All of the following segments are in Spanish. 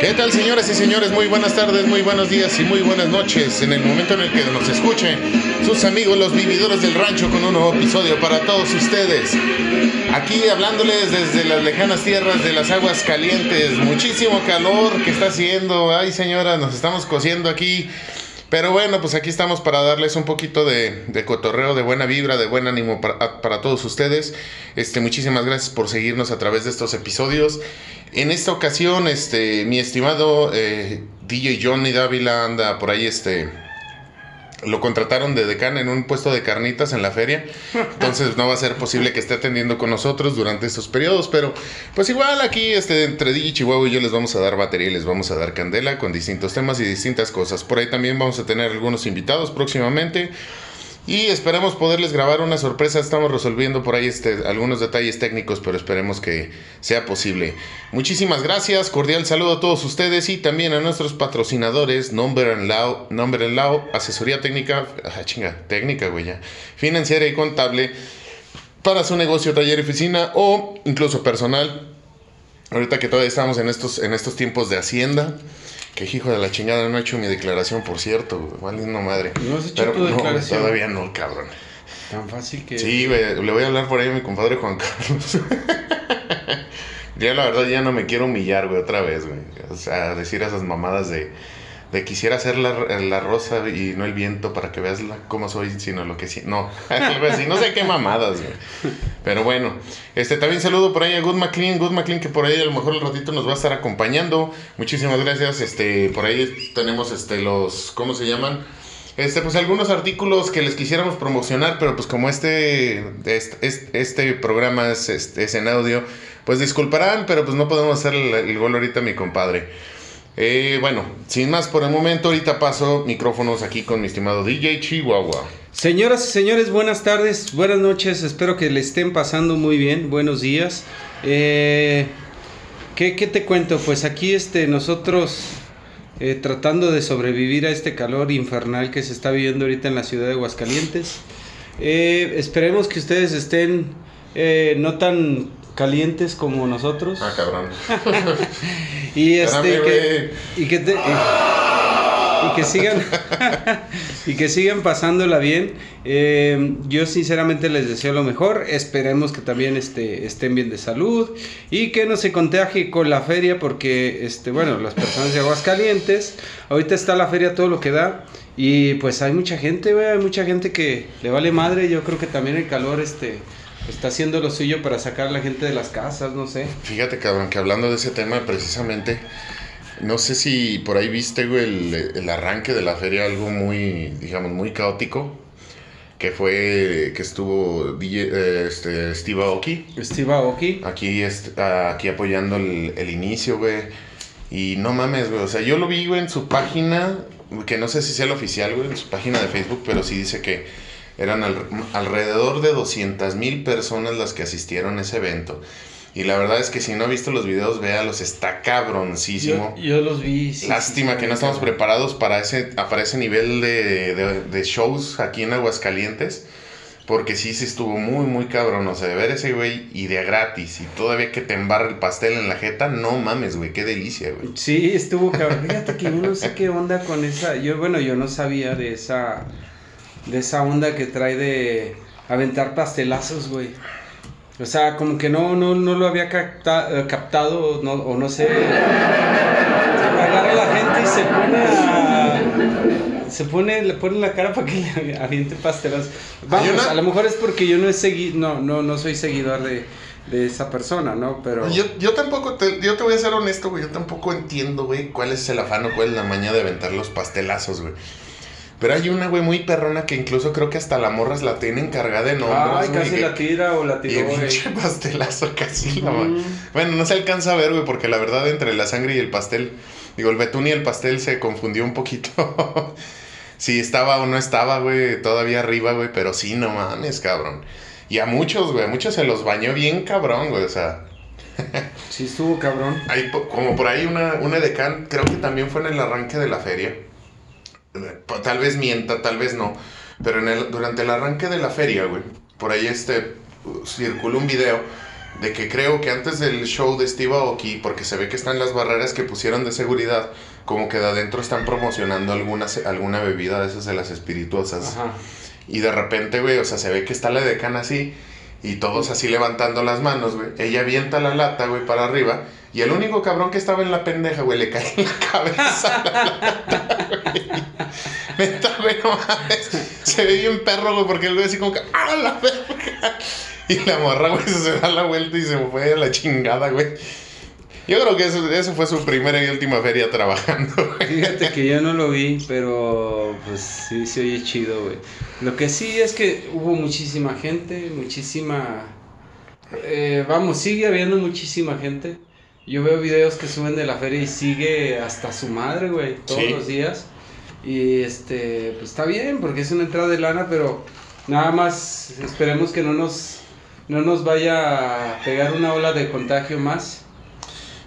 ¿Qué tal señoras y señores? Muy buenas tardes, muy buenos días y muy buenas noches. En el momento en el que nos escuchen sus amigos los vividores del rancho con un nuevo episodio para todos ustedes. Aquí hablándoles desde las lejanas tierras de las aguas calientes. Muchísimo calor que está haciendo. Ay señora, nos estamos cociendo aquí pero bueno, pues aquí estamos para darles un poquito de, cotorreo, de buena vibra, de buen ánimo para, todos ustedes. Este, muchísimas gracias por seguirnos a través de estos episodios. En esta ocasión, este, mi estimado eh, DJ Johnny Dávila anda por ahí, este, lo contrataron de decán en un puesto de carnitas en la feria. Entonces no va a ser posible que esté atendiendo con nosotros durante estos periodos. Pero pues igual aquí este, entre DJ Chihuahua y yo les vamos a dar batería y les vamos a dar candela con distintos temas y distintas cosas. Por ahí también vamos a tener algunos invitados próximamente. Y esperemos poderles grabar una sorpresa. Estamos resolviendo por ahí este, algunos detalles técnicos, pero esperemos que sea posible. Muchísimas gracias, cordial saludo a todos ustedes y también a nuestros patrocinadores, Number and Law, Number and asesoría técnica, ah, chinga, técnica, güey, ya, financiera y contable para su negocio, taller, oficina o incluso personal. Ahorita que todavía estamos en estos, en estos tiempos de Hacienda. Que hijo de la chingada, no he hecho mi declaración, por cierto, güey. no madre. ¿No has hecho tu declaración? todavía no, cabrón. Tan fácil que. Sí, güey. Le voy a hablar por ahí a mi compadre Juan Carlos. ya la verdad ya no me quiero humillar, güey, otra vez, güey. O sea, decir esas mamadas de de quisiera hacer la, la, rosa y no el viento para que veas cómo soy, sino lo que sí. No, así. No sé qué mamadas, güey. Pero bueno, este también saludo por ahí a Good McLean. Good McLean que por ahí a lo mejor el ratito nos va a estar acompañando. Muchísimas gracias. Este, por ahí tenemos este los, ¿cómo se llaman? Este, pues algunos artículos que les quisiéramos promocionar, pero pues como este, este, este programa es, este, es en audio, pues disculparán, pero pues no podemos hacer el, el gol ahorita, mi compadre. Eh, bueno, sin más por el momento, ahorita paso micrófonos aquí con mi estimado DJ Chihuahua. Señoras y señores, buenas tardes, buenas noches, espero que le estén pasando muy bien, buenos días. Eh, ¿qué, te cuento? Pues aquí este, nosotros eh, tratando de sobrevivir a este calor infernal que se está viviendo ahorita en la ciudad de Aguascalientes. esperemos que ustedes estén no tan calientes como nosotros. Ah, cabrón. y este que, y que y, que sigan y que sigan pasándola bien. Eh, yo sinceramente les deseo lo mejor. Esperemos que también este, estén bien de salud y que no se contagie con la feria porque este bueno las personas de Aguascalientes ahorita está la feria todo lo que da. Y pues hay mucha gente, hay mucha gente que le vale madre. Yo creo que también el calor, este, está haciendo lo suyo para sacar a la gente de las casas, no sé. Fíjate, cabrón, que hablando de ese tema precisamente, no sé si por ahí viste, güey, el, arranque de la feria, algo muy, digamos, muy caótico. Que fue que estuvo eh, este, Steve Aoki. Steve Aoki. Aquí, aquí apoyando el, el inicio, güey. Y no mames, güey. O sea, yo lo vi, güey, en su página, que no sé si sea el oficial, güey, en su página de Facebook, pero sí dice que eran alrededor de 200 mil personas las que asistieron a ese evento. Y la verdad es que si no ha visto los videos, véalos, está cabroncísimo. Yo, los vi. Lástima que no estamos preparados para ese, para ese nivel de, shows aquí en Aguascalientes. Porque sí, se estuvo muy, muy cabrón. O sea, de ver ese güey y de gratis. Y todavía que te embarra el pastel en la jeta, no mames, güey, qué delicia, güey. Sí, estuvo cabrón. Fíjate que yo no sé qué onda con esa. Yo, bueno, yo no sabía de esa de esa onda que trae de aventar pastelazos, güey. O sea, como que no, no, no lo había eh, captado no, o no sé. Agarra a la gente y se pone a, se pone, le pone la cara para que le aviente pastelazos. Vamos, a lo mejor es porque yo no he seguido, no, no, no soy seguidor de, de esa persona, ¿no? Pero... Yo, yo tampoco, te, yo te voy a ser honesto, güey, yo tampoco entiendo, güey, cuál es el afán o cuál es la maña de aventar los pastelazos, güey. Pero hay una, güey, muy perrona que incluso creo que hasta la morras la tienen cargada en hombros. Ay, casi la tira o la tiró, Y pinche pastelazo casi la Bueno, no se alcanza a ver, güey, porque la verdad entre la sangre y el pastel, digo, el betún y el pastel se confundió un poquito. si estaba o no estaba, güey, todavía arriba, güey, pero sí, no mames, cabrón. Y a muchos, güey, a muchos se los bañó bien cabrón, güey, o sea... sí estuvo cabrón. Hay, como por ahí una, una decán, creo que también fue en el arranque de la feria Tal vez mienta, tal vez no. Pero en el, durante el arranque de la feria, güey, por ahí este circuló un video de que creo que antes del show de Steve Aoki, porque se ve que están las barreras que pusieron de seguridad, como que de adentro están promocionando alguna, alguna bebida de esas de las espirituosas. Y de repente, güey, o sea, se ve que está la decana así y todos así levantando las manos, güey. Ella avienta la lata, güey, para arriba. Y el único cabrón que estaba en la pendeja, güey, le cae en la cabeza la lata, güey. no. Se ve bien perro, güey, porque el güey así como que, ¡ah, la verga! Y la morra, güey, se da la vuelta y se fue a la chingada, güey. Yo creo que eso, eso fue su primera y última feria trabajando. Güey. Fíjate que yo no lo vi, pero pues sí se oye chido, güey. Lo que sí es que hubo muchísima gente, muchísima... Eh, vamos, sigue habiendo muchísima gente. Yo veo videos que suben de la feria y sigue hasta su madre, güey, todos los días. Y este, pues está bien, porque es una entrada de lana, pero nada más esperemos que no nos, no nos vaya a pegar una ola de contagio más.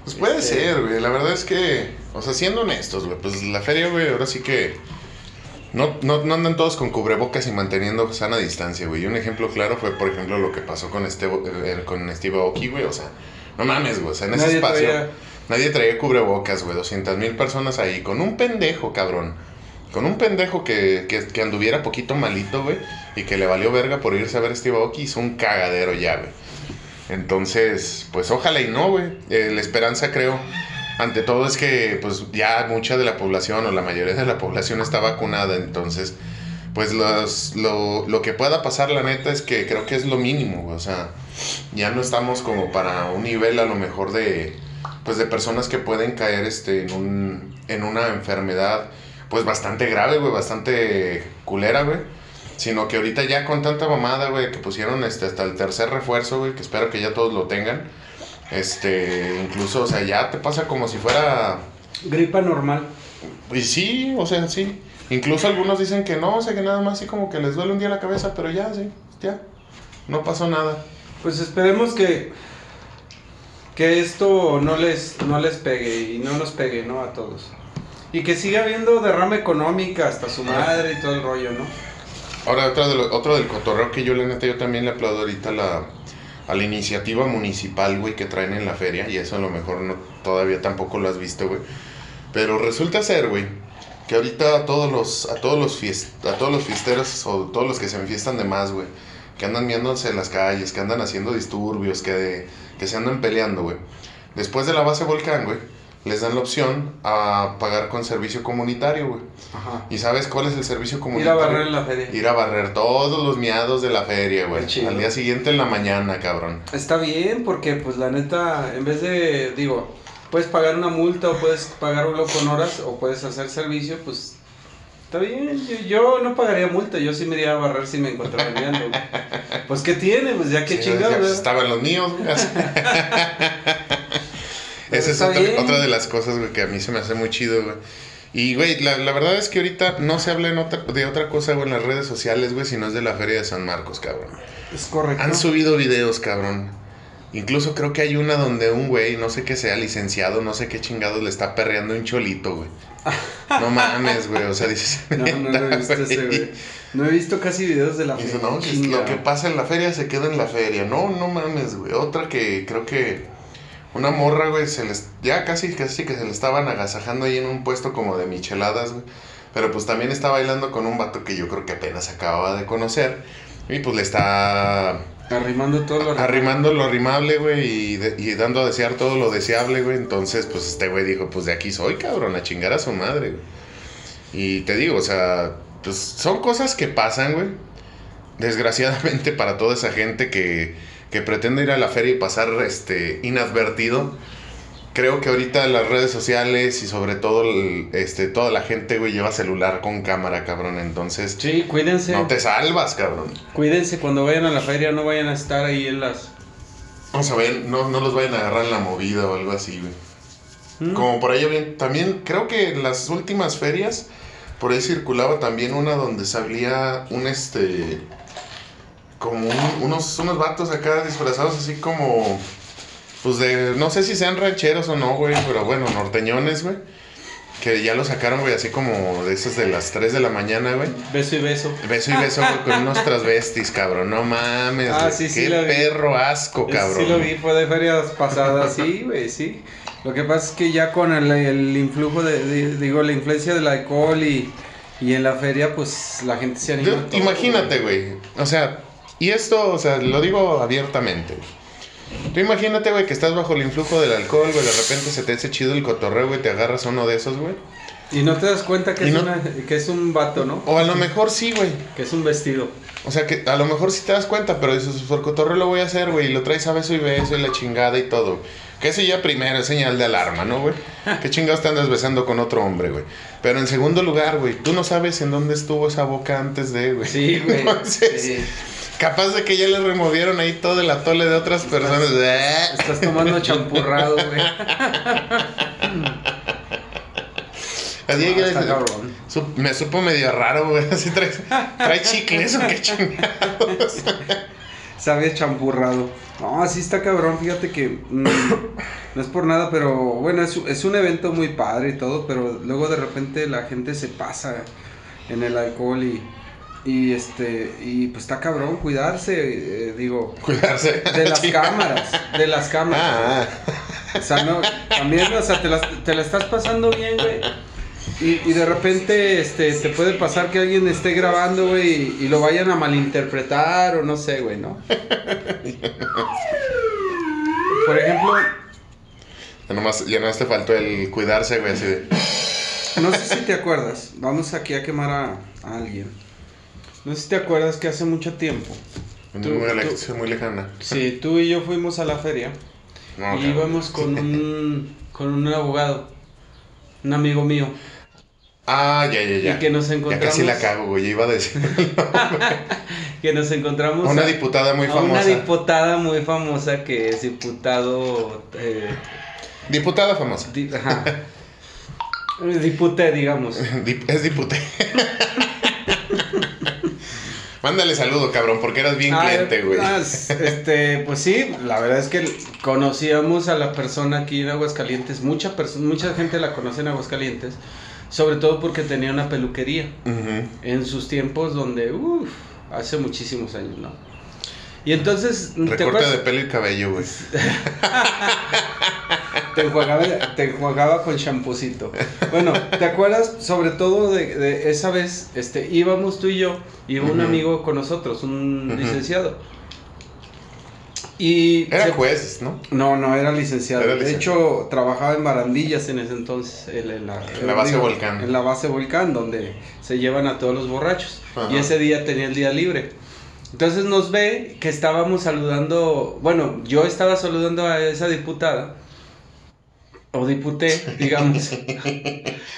Pues puede este, ser, güey. La verdad es que, o sea, siendo honestos, güey, pues la feria, güey, ahora sí que no, no, no, andan todos con cubrebocas y manteniendo sana distancia, güey. Y un ejemplo claro fue, por ejemplo, lo que pasó con, este, eh, con Steve Aoki, güey. O sea, no mames, güey. O sea, en ese espacio nadie traía cubrebocas, güey. 200 mil personas ahí con un pendejo, cabrón. Con un pendejo que, que, que anduviera poquito malito, güey. Y que le valió verga por irse a ver Steve Aoki. Hizo un cagadero ya, güey. Entonces, pues ojalá y no, güey. Eh, la esperanza, creo, ante todo es que pues ya mucha de la población o la mayoría de la población está vacunada. Entonces, pues los, lo, lo que pueda pasar, la neta, es que creo que es lo mínimo. O sea, ya no estamos como para un nivel a lo mejor de, pues de personas que pueden caer este, en, un, en una enfermedad pues bastante grave, güey, bastante culera, güey. Sino que ahorita ya con tanta mamada, güey, que pusieron este, hasta el tercer refuerzo, güey, que espero que ya todos lo tengan. Este, incluso, o sea, ya te pasa como si fuera... Gripa normal. Y sí, o sea, sí. Incluso algunos dicen que no, o sea, que nada más así como que les duele un día la cabeza, pero ya, sí, ya. No pasó nada. Pues esperemos que que esto no les no les pegue y no nos pegue, ¿no? A todos. Y que siga habiendo derrama económica hasta su madre y todo el rollo, ¿no? Ahora, otro, del cotorreo que yo, la neta, yo también le aplaudo ahorita la, a la iniciativa municipal, güey, que traen en la feria. Y eso a lo mejor no, todavía tampoco lo has visto, güey. Pero resulta ser, güey, que ahorita a todos los, a todos los, a todos los fiesteros o todos los que se enfiestan de más, güey, que andan viéndose en las calles, que andan haciendo disturbios, que, que se andan peleando, güey. Después de la base volcán, güey, les dan la opción a pagar con servicio comunitario, güey. Ajá. ¿Y sabes cuál es el servicio comunitario? Ir a barrer en la feria. Ir a barrer todos los miados de la feria, güey. Al día siguiente en la mañana, cabrón. Está bien, porque pues la neta, en vez de, digo, puedes pagar una multa o puedes pagarlo con horas o puedes hacer servicio, pues Está bien, yo, no pagaría multa, yo sí me iría a barrer si me encontrara viendo. pues ¿qué tiene? Pues ya qué chingados. Pues, estaban los míos. Esa es otra, de las cosas, güey, que a mí se me hace muy chido, güey. Y, güey, la, verdad es que ahorita no se habla de otra cosa, güey, en las redes sociales, güey, sino es de la Feria de San Marcos, cabrón. Es correcto. Han subido videos, cabrón. Incluso creo que hay una donde un güey, no sé qué sea, licenciado, no sé qué chingados, le está perreando un cholito, güey. No mames, güey, o sea, dices... No, no, no he visto ese, güey. No he visto casi videos de la feria. no, lo que pasa en la feria se queda en la feria. No, no mames, güey. Otra que creo que una morra, güey, se les, ya casi, casi que se le estaban agasajando ahí en un puesto como de micheladas, güey. Pero pues también está bailando con un vato que yo creo que apenas acababa de conocer. Y pues le está... Arrimando todo lo... Arrimando lo arrimable, güey, y, y, dando a desear todo lo deseable, güey. Entonces, pues este güey dijo, pues de aquí soy, cabrón, a chingar a su madre, güey. Y te digo, o sea, pues son cosas que pasan, güey. Desgraciadamente para toda esa gente que que pretende ir a la feria y pasar este, inadvertido. Creo que ahorita las redes sociales y sobre todo este, toda la gente, güey, lleva celular con cámara, cabrón. Entonces, sí, cuídense. No te salvas, cabrón. Cuídense cuando vayan a la feria, no vayan a estar ahí en las... Vamos a ver, no, no los vayan a agarrar en la movida o algo así, güey. Mm. Como por ahí bien, también creo que en las últimas ferias, por ahí circulaba también una donde salía un este como unos, unos vatos acá disfrazados así como, pues de, no sé si sean rancheros o no, güey, pero bueno, norteñones, güey. Que ya lo sacaron, güey, así como de esas de las 3 de la mañana, güey. Beso y beso. Beso y beso, güey, con unos transvestis, cabrón. No mames, Ah, sí, sí Qué lo vi. perro asco, Ese cabrón. Sí lo vi, fue de ferias pasadas, sí, güey, sí. Lo que pasa es que ya con el, el influjo de, de- digo, la influencia del alcohol y, y en la feria, pues la gente se anima. Yo- a todo, imagínate, güey. O sea, y esto, o sea, lo digo abiertamente. Tú imagínate, güey, que estás bajo el influjo del alcohol, güey, de repente se te hace chido el cotorreo, güey, te agarras uno de esos, güey. Y no te das cuenta que es, no- una- que es un vato, ¿no? O a lo mejor sí, güey. Que es un vestido. O sea, que a lo mejor sí te das cuenta, pero dices, por cotorreo lo voy a hacer, güey, y lo traes a beso y beso y la chingada y todo. Que eso ya primero es señal de alarma, ¿no, güey? ¿Qué chingados te andas besando con otro hombre, güey? Pero en segundo lugar, güey, tú no sabes en dónde estuvo esa boca antes de, güey. Sí, güey. Entonces, Sí. Capaz de que ya le removieron ahí todo el atole de otras personas. Estás tomando champurrado, güey. Así No, que- está cabrón. su- me supo medio raro, güey. Así trae, trae chicles o qué chingados. Sabe champurrado. No, así está cabrón. Fíjate que mm, no es por nada, pero bueno, es, es un evento muy padre y todo, pero luego de repente la gente se pasa en el alcohol y, y este, y pues está cabrón cuidarse, eh, digo, Cuidarse. de las cámaras, de las cámaras. Ah, O sea, no, también, o sea, te la, te la estás pasando bien, güey. Y, y de repente, este, te puede pasar que alguien esté grabando, güey, y, y lo vayan a malinterpretar o no sé, güey, ¿no? Por ejemplo, ya nomás, ya nomás te faltó el cuidarse, güey, así de. no sé si te acuerdas, vamos aquí a quemar a, a alguien. No sé si te acuerdas que hace mucho tiempo, Muy, Tú- tú- muy lejana. sí, tú y yo fuimos a la feria No, y íbamos con un, con un abogado, un amigo mío. Ah, ya, ya, ya. Y que nos Ya encontramos. casi la cago, güey. ya Iba a decir. que nos encontramos A una diputada muy a famosa. una diputada muy famosa que es diputado eh, Diputada famosa. di- ajá. diputé digamos Es diputé. Mándale saludo, cabrón, porque eras bien Ah, cliente, güey. este pues sí la verdad es que conocíamos a la persona aquí en Aguascalientes mucha mucha gente la conoce en Aguascalientes sobre todo porque tenía una peluquería Ujú. en sus tiempos donde uff, hace muchísimos años no y entonces ¿te Recorte de pelo y cabello, güey. Te enjuagaba, te enjuagaba con champucito. Bueno, ¿te acuerdas sobre todo de, de esa vez? Este, íbamos tú y yo, iba un Ujú. amigo con nosotros, un Ujú. licenciado. Y Era se- juez, ¿no? No, no, era licenciado. Era De licenciado. hecho, trabajaba en Barandillas en ese entonces, en, en la, En la base Volcán. En la base Volcán, donde se llevan a todos los borrachos. Ajá. Y ese día tenía el día libre. Entonces nos ve que estábamos saludando, bueno, yo estaba saludando a esa diputada, o diputé, digamos.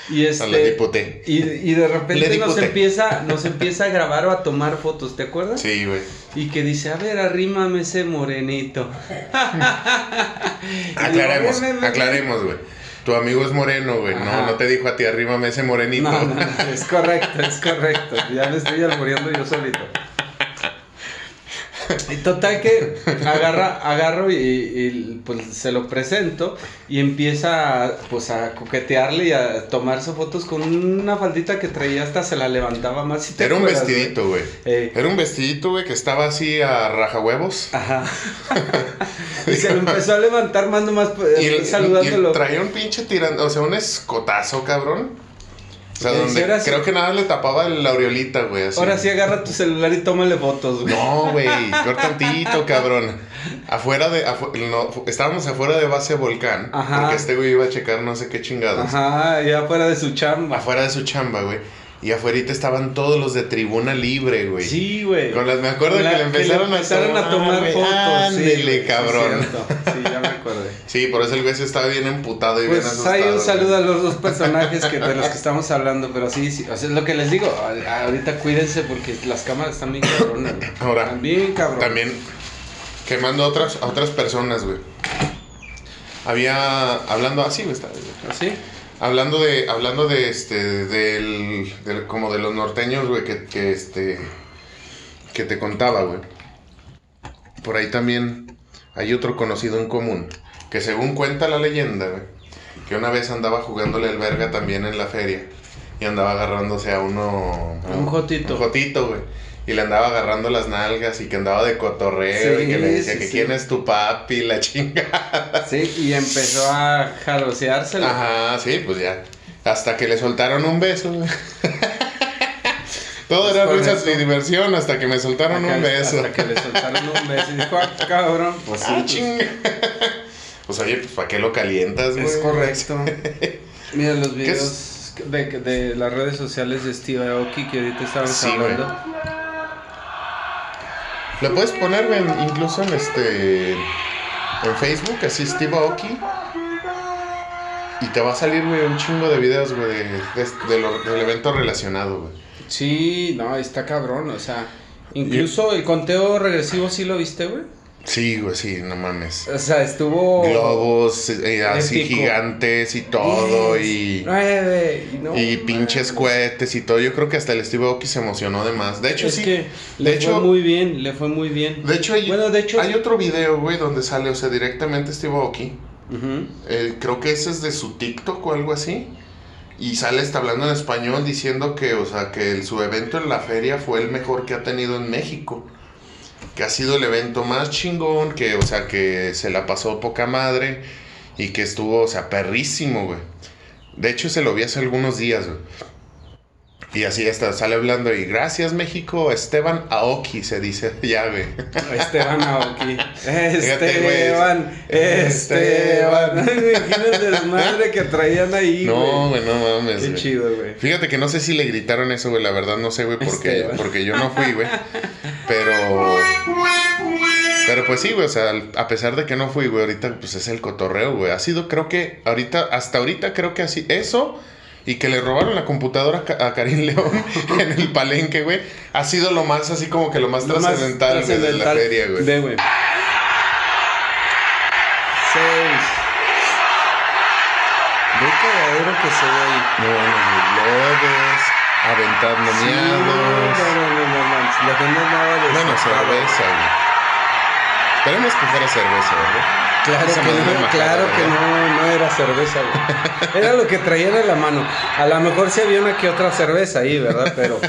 y este... diputé. Y, y de repente nos empieza, nos empieza a grabar o a tomar fotos, ¿te acuerdas? Sí, güey. Y que dice, a ver, arrímame ese morenito. Aclaremos, aclaremos, güey. Tu amigo es moreno, güey. No, no te dijo a ti, arrímame ese morenito. No, no, es correcto, es correcto. Ya me estoy albureando yo solito. Y total que agarra, agarro y, y, pues se lo presento y empieza a, pues a coquetearle y a tomarse fotos con una faldita que traía hasta se la levantaba más. ¿sí te Era un acuerdas, vestidito, güey. Eh, Era un vestidito, güey, que estaba así a rajahuevos. Ajá. y se lo empezó a levantar más nomás Y, eh, el- saludándolo. y traía un pinche tirando, o sea, un escotazo, cabrón. O sea, donde sí. creo que nada le tapaba la aureolita, güey. así. Ahora sí agarra tu celular y tómale fotos, güey. No, güey, peor tantito, cabrón. Afuera de. afu- no, estábamos afuera de base Volcán. Ajá. Porque este güey iba a checar no sé qué chingados. Ajá, ya fuera de su chamba. Afuera de su chamba, güey. Y afuera estaban todos los de tribuna libre, güey. Sí, güey. Con las, me acuerdo La- que le empezaron, empezaron a tomar güey. fotos. Ándele, sí, güey, cabrón. Sí, ya me. Sí, por eso el güey se estaba bien emputado y bien Pues asustado. hay un güey. saludo a los dos personajes que, de los que estamos hablando, pero sí, sí, o sea, es lo que les digo, ahorita cuídense porque las cámaras están bien cabronas. güey. Ahora, Están bien cabronas. También quemando a otras, a otras personas, güey. Había. Hablando así, güey. está- ¿Así? Hablando de, hablando de este, del, del- como de los norteños, güey, que, que este, que te contaba, güey. Por ahí también hay otro conocido en común, que según cuenta la leyenda, güey, que una vez andaba jugándole al verga también en la feria y andaba agarrándose a uno. un jotito. Un jotito, güey. Y le andaba agarrando las nalgas y que andaba de cotorreo y que le decía que quién es tu papi, la chingada. Sí, y empezó a jaloseárselo. Ajá, sí, pues ya. Hasta que le soltaron un beso. Todo era risas y diversión hasta que me soltaron un beso. Hasta que le soltaron un beso y dijo, ah, cabrón, pues ah, sí. Pues, pues oye, pues ¿para qué lo calientas, güey? Es correcto. Mira los videos de, de, las redes sociales de Steve Aoki que ahorita estábamos sí, hablando. Le puedes poner incluso en este en Facebook, así Steve Aoki. Y te va a salir, güey, un chingo de videos, güey, de, del evento relacionado, güey. Sí, no, está cabrón, o sea, incluso el conteo regresivo sí lo viste, güey. Sí, güey, sí, no mames. O sea, estuvo. Globos eh, así gigantes y todo. y. Nueve, y, pinches cohetes y todo. Yo creo que hasta el Steve Aoki se emocionó de más. De hecho, es sí. Que le fue muy bien, le fue muy bien. De hecho, hay, bueno, de hecho, hay otro video, güey, donde sale, o sea, directamente Steve Aoki. Eh, creo que ese es de su TikTok o algo así. Y sale está hablando en español diciendo que, o sea, que su evento en la feria fue el mejor que ha tenido en México. Que ha sido el evento más chingón, que, o sea, que se la pasó poca madre y que estuvo, o sea, perrísimo, güey. De hecho, se lo vi hace algunos días, güey. Y así está, sale hablando y gracias México, Esteban Aoki se dice ya, güey. Esteban Aoki. Esteban, Esteban. Imagínate el desmadre que traían ahí, No, güey, no mames. Qué chido, güey. Fíjate que no sé si le gritaron eso, güey, la verdad no sé, güey, porque, porque yo no fui, güey. Pero... Pero pues sí, güey, o sea, a pesar de que no fui, güey, ahorita pues es el cotorreo, güey. Ha sido, creo que, ahorita, hasta ahorita creo que así, eso y que le robaron la computadora a Karim León en el palenque, güey, ha sido lo más así como que lo más trascendental de la feria, güey. Ve, güey. Seis. Ve cagadero que se ve ahí. No, no, globos, aventando sí, miados. No, no, no, no, no, La gente nada de Bueno, cerveza, güey. Esperemos que fuera cerveza, ¿verdad? Claro que, no, claro que no, no era cerveza, güey. Era lo que traían en la mano. A lo mejor se había una que otra cerveza ahí, ¿verdad? Pero,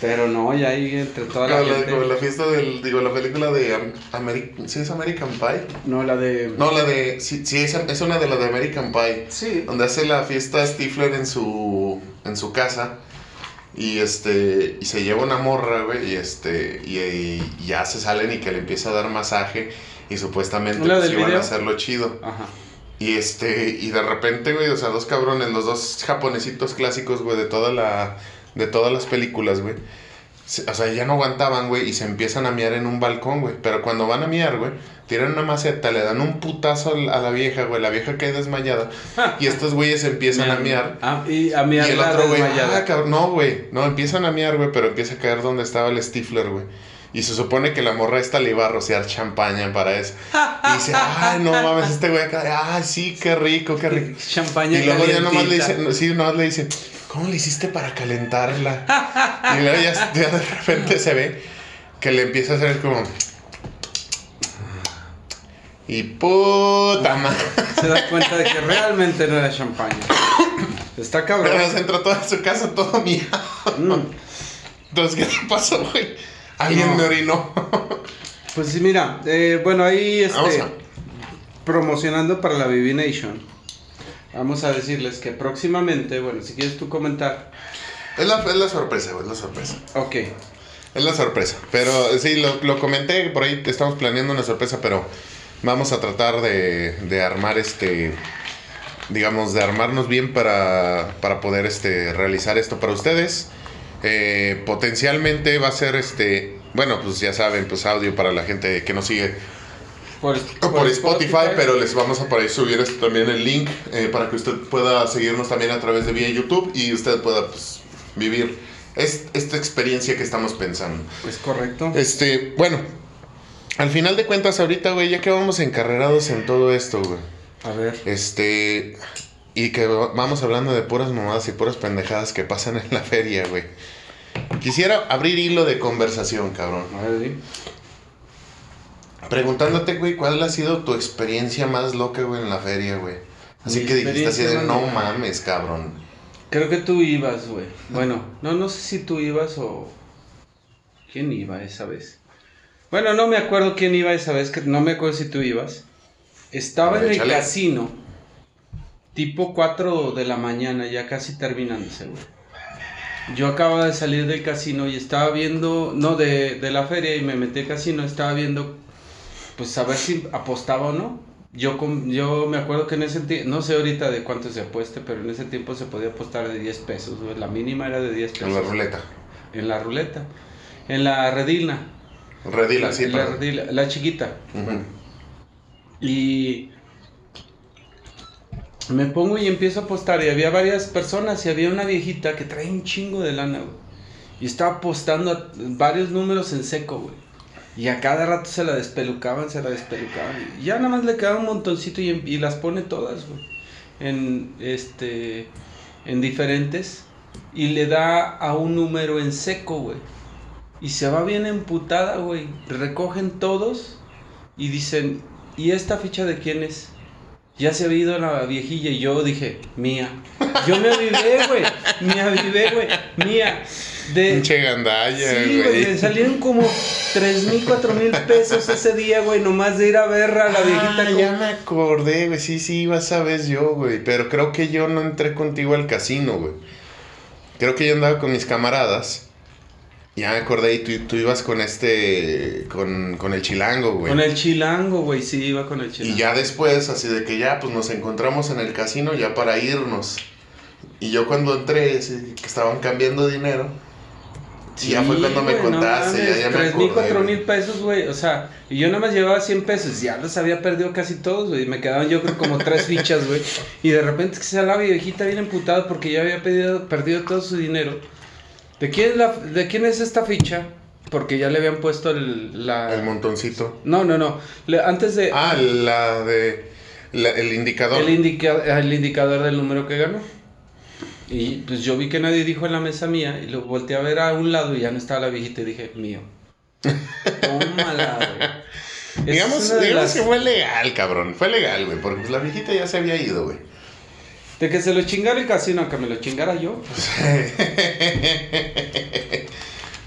pero no, ya ahí entre toda la, la gente. Como la fiesta del, digo, la película de American, ¿sí es American Pie? No, la de... No, la de, sí, sí es, es una de las de American Pie. Sí. Donde hace la fiesta Stifler en su, en su casa. Y este, y se lleva una morra, güey, y este, y, y, ya se salen y que le empieza a dar masaje y supuestamente pues, iban a hacerlo chido. Ajá. Y este, y de repente, güey, o sea, dos cabrones, los dos japonesitos clásicos, güey, de toda la, de todas las películas, güey. O sea, ya no aguantaban, güey, y se empiezan a miar en un balcón, güey. Pero cuando van a miar, güey, tiran una maceta, le dan un putazo a la vieja, güey. La vieja cae desmayada. y estos güeyes empiezan a miar. Ah, y a miar y el otro, güey, ah, no, güey. No, empiezan a miar, güey, pero empieza a caer donde estaba el Stifler, güey. Y se supone que la morra esta le iba a rociar champaña para eso. Y dice, ay, no mames, este güey acá, ay, sí, qué rico, qué rico. Champaña Y luego ya nomás le dice, sí, nomás le dice, ¿cómo le hiciste para calentarla? y luego ya, de repente se ve que le empieza a hacer como... Y puta madre. Se da cuenta de que realmente no era champaña. Está cabrón. Pero se entró toda su casa todo mío. Mm. Entonces, ¿qué te pasó, güey? Alguien me orinó. pues sí, mira, eh, bueno, ahí este, promocionando para la BB Nation. Vamos a decirles que próximamente, bueno, si quieres tú comentar. Es la, es la sorpresa, es la sorpresa. Ok. Es la sorpresa. Pero sí, lo, lo comenté, por ahí estamos planeando una sorpresa, pero vamos a tratar de, de armar este digamos, de armarnos bien para, para poder este, realizar esto para ustedes. Eh, potencialmente va a ser este, bueno, pues ya saben, pues audio para la gente que nos sigue por, Spotify, pero les vamos a por ahí subir esto también el link eh, para que usted pueda seguirnos también a través de vía YouTube y usted pueda pues, vivir esta experiencia que estamos pensando. Es correcto. Este, bueno, al final de cuentas ahorita, güey, ya que vamos encarrerados en todo esto, güey. A ver. Este, y que vamos hablando de puras mamadas y puras pendejadas que pasan en la feria, güey. Quisiera abrir hilo de conversación, cabrón. A ver, Preguntándote, güey, ¿cuál ha sido tu experiencia más loca, güey, en la feria, güey? Así que dijiste así de no mames, cabrón. Creo que tú ibas, güey. Bueno, no, no sé si tú ibas o. ¿Quién iba esa vez? Bueno, no me acuerdo quién iba esa vez, que no me acuerdo si tú ibas. Estaba en el casino, tipo 4 de la mañana, ya casi terminándose, güey. Yo acababa de salir del casino y estaba viendo, no, de, de la feria y me metí al casino, estaba viendo, pues a ver si apostaba o no. Yo, yo me acuerdo que en ese tiempo, no sé ahorita de cuánto se apueste, pero en ese tiempo se podía apostar de 10 pesos, La mínima era de 10 pesos. En la ruleta. En la ruleta. En la redilna. Redila, sí, la, redila, la chiquita. Y me pongo y empiezo a apostar. Y había varias personas y había una viejita que trae un chingo de lana, güey. Y estaba apostando varios números en seco, güey. Y a cada rato se la despelucaban, se la despelucaban. Y ya nada más le quedaba un montoncito y, las pone todas, güey. En, este, en diferentes. Y le da a un número en seco, güey. Y se va bien emputada, güey. Recogen todos y dicen, ¿y esta ficha de quién es? Ya se ha ido la viejilla y yo dije, mía. Yo me avivé, güey. Me avivé, güey. Mía. De... Pinche gandalla, sí, güey. Me salieron como tres mil, cuatro mil pesos ese día, güey, nomás de ir a ver a la viejita. Ah, ya me acordé, güey. Sí, sí, iba esa vez yo, güey. Pero creo que yo no entré contigo al casino, güey. Creo que yo andaba con mis camaradas. Ya me acordé y tú, tú ibas con este, con, con, el chilango, güey. Con el chilango, güey, sí, iba con el chilango. Y ya después, así de que ya, pues nos encontramos en el casino ya para irnos. Y yo cuando entré, que estaban cambiando dinero, Sí, ya fue cuando me contaste, ya, ya 3 mil, 4 mil pesos, güey. O sea, y yo nada más llevaba 100 pesos. Ya los había perdido casi todos, güey. Me quedaban yo creo como tres fichas, güey. Y de repente que se la viejita bien emputada porque ya había perdido, perdido todo su dinero. ¿De quién, es la, ¿De quién es esta ficha? Porque ya le habían puesto el, la... El montoncito. No, no, no. antes de... Ah, la de... el indicador. El, el indicador del número que ganó. Y pues yo vi que nadie dijo en la mesa mía y lo volteé a ver a un lado y ya no estaba la viejita y dije, mío. Tómala, güey. Digamos, digamos que fue legal, cabrón. Fue legal, güey, porque pues la viejita ya se había ido, güey. De que se lo chingara el casino, que me lo chingara yo.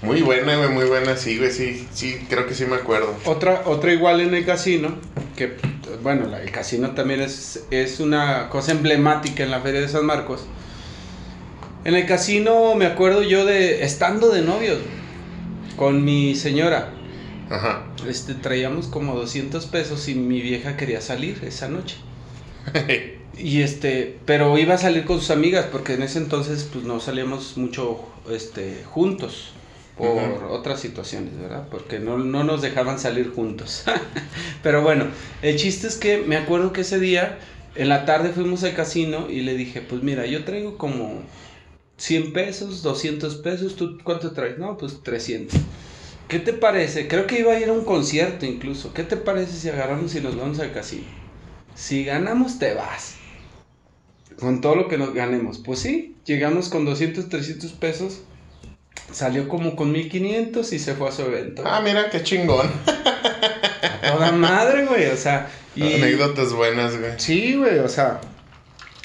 muy buena, güey, muy buena, sí, güey, sí, sí, creo que sí me acuerdo. Otra, otra igual en el casino, que, bueno, el casino también es, es una cosa emblemática en la Feria de San Marcos en el casino me acuerdo yo de estando de novios con mi señora. Ajá. Este, traíamos como 200 pesos y mi vieja quería salir esa noche. y este, pero iba a salir con sus amigas porque en ese entonces pues no salíamos mucho este, juntos por otras situaciones, ¿verdad? Porque no, no nos dejaban salir juntos. pero bueno, el chiste es que me acuerdo que ese día en la tarde fuimos al casino y le dije, pues mira, yo traigo como 100 pesos, 200 pesos, ¿tú cuánto traes? No, pues 300. ¿Qué te parece? Creo que iba a ir a un concierto incluso. ¿Qué te parece si agarramos y nos vamos al casino? Si ganamos, te vas. Con todo lo que nos ganemos. Pues sí, llegamos con 200, 300 pesos. Salió como con 1500 y se fue a su evento. Ah, mira qué chingón. A toda madre, güey. O sea. Y... Anécdotas buenas, güey. Sí, güey. O sea,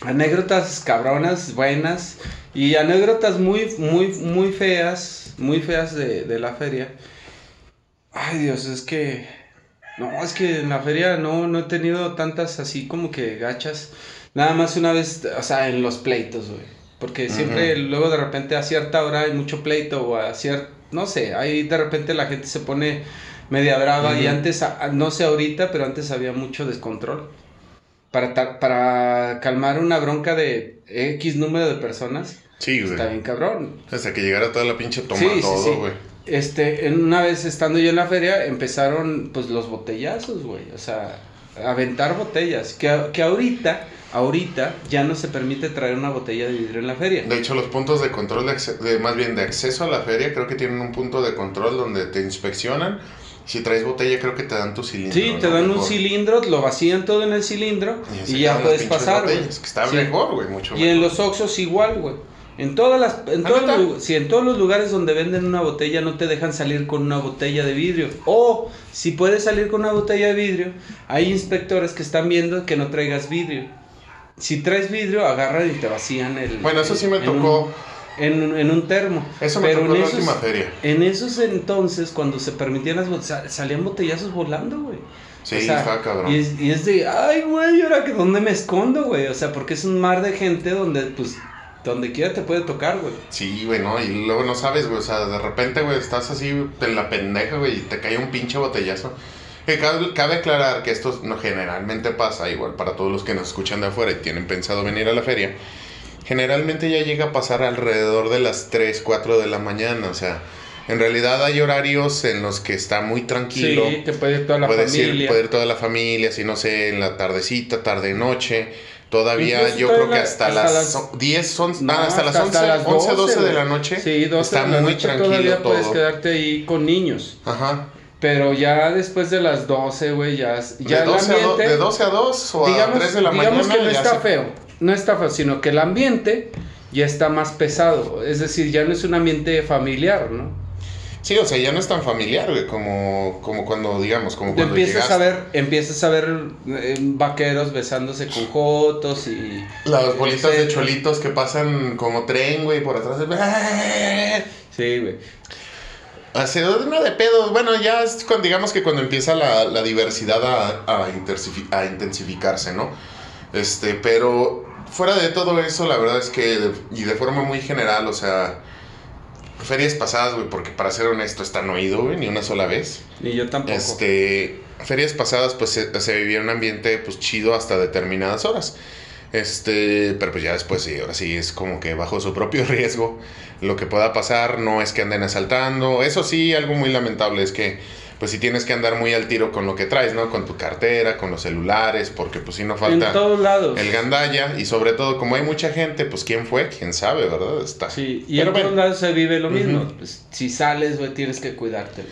anécdotas cabronas, buenas. Y anécdotas muy, muy, muy feas, muy feas de, la feria. Ay Dios, es que... No, es que en la feria no, no he tenido tantas así como que gachas. Nada más una vez, o sea, en los pleitos, güey. Porque siempre, luego de repente a cierta hora hay mucho pleito o a cierto, no sé, ahí de repente la gente se pone media brava y antes, no sé ahorita, pero antes había mucho descontrol para, para calmar una bronca de X número de personas. Sí, güey. Está bien cabrón. Hasta que llegara toda la pinche toma todo, güey. Este, en una vez estando yo en la feria, empezaron pues los botellazos, güey. O sea, aventar botellas. Que, que ahorita, ahorita ya no se permite traer una botella de vidrio en la feria. De hecho, los puntos de control, de más bien de acceso a la feria, creo que tienen un punto de control donde te inspeccionan si traes botella, creo que te dan tu cilindro. Sí, te dan un cilindro, lo vacían todo en el cilindro y, ya puedes pasar. que está mejor, güey, mucho Y en los Oxos igual, güey. En todas las en todos los, si en todos los lugares donde venden una botella no te dejan salir con una botella de vidrio o si puedes salir con una botella de vidrio, hay inspectores que están viendo que no traigas vidrio. si traes vidrio, agarran y te vacían el. Bueno, eso sí me tocó. en, en, un termo. Eso me tocó en, la última feria. En esos entonces, cuando se permitían las salían botellazos volando, güey. Sí, está cabrón. Y es, y es de, ay, güey, ¿ahora que dónde me escondo, güey? O sea, porque es un mar de gente donde, pues, donde quiera te puede tocar, güey. Sí, güey, ¿no? Y luego no sabes, güey, o sea, de repente, güey, estás así en la pendeja, güey, y te cae un pinche botellazo. Que cabe, aclarar que esto no generalmente pasa, igual para todos los que nos escuchan de afuera y tienen pensado venir a la feria. Generalmente ya llega a pasar alrededor de las 3, 4 de la mañana, o sea, en realidad hay horarios en los que está muy tranquilo. Sí, que puede ir toda la familia. puede ir toda la familia, si no sé, en la tardecita, tarde, noche. Todavía yo creo que hasta, las, 10, son, hasta, las 11, 11 12, de la noche. Sí, 12 está de la muy noche tranquilo todavía todo. puedes quedarte ahí con niños. Ajá. Pero ya después de las 12, güey, ya, ya de 12 el ambiente... A de 12 a 2 o a 3 de la mañana. Digamos que no está feo, no está feo, sino que el ambiente ya está más pesado. Es decir, ya no es un ambiente familiar, ¿no? Sí, o sea, ya no es tan familiar, güey, como, como cuando, digamos, como cuando empiezas a ver Empiezas a ver eh, vaqueros besándose con jotos y... Las bolitas de cholitos que pasan como tren, güey, por atrás. Sí, güey. Hace una de pedos. Bueno, ya es cuando, digamos que cuando empieza la, la diversidad a, a, a, intensificarse, ¿no? Este, pero fuera de todo eso, la verdad es que, y de forma muy general, o sea, ferias pasadas, güey, porque para ser honesto, está no ido, güey, ni una sola vez. Ni yo tampoco. Este, ferias pasadas, pues se, se vivía un ambiente, pues chido hasta determinadas horas. Este, pero pues ya después sí, ahora sí es como que bajo su propio riesgo lo que pueda pasar, no es que anden asaltando, eso sí, algo muy lamentable es que pues si tienes que andar muy al tiro con lo que traes, ¿no? Con tu cartera, con los celulares, porque pues si no falta en todos lados. el gandalla y sobre todo como hay mucha gente, pues quién fue, quién sabe, ¿verdad? Está. Sí, y en todos lados se vive lo mismo. pues, si sales, güey, tienes que cuidarte.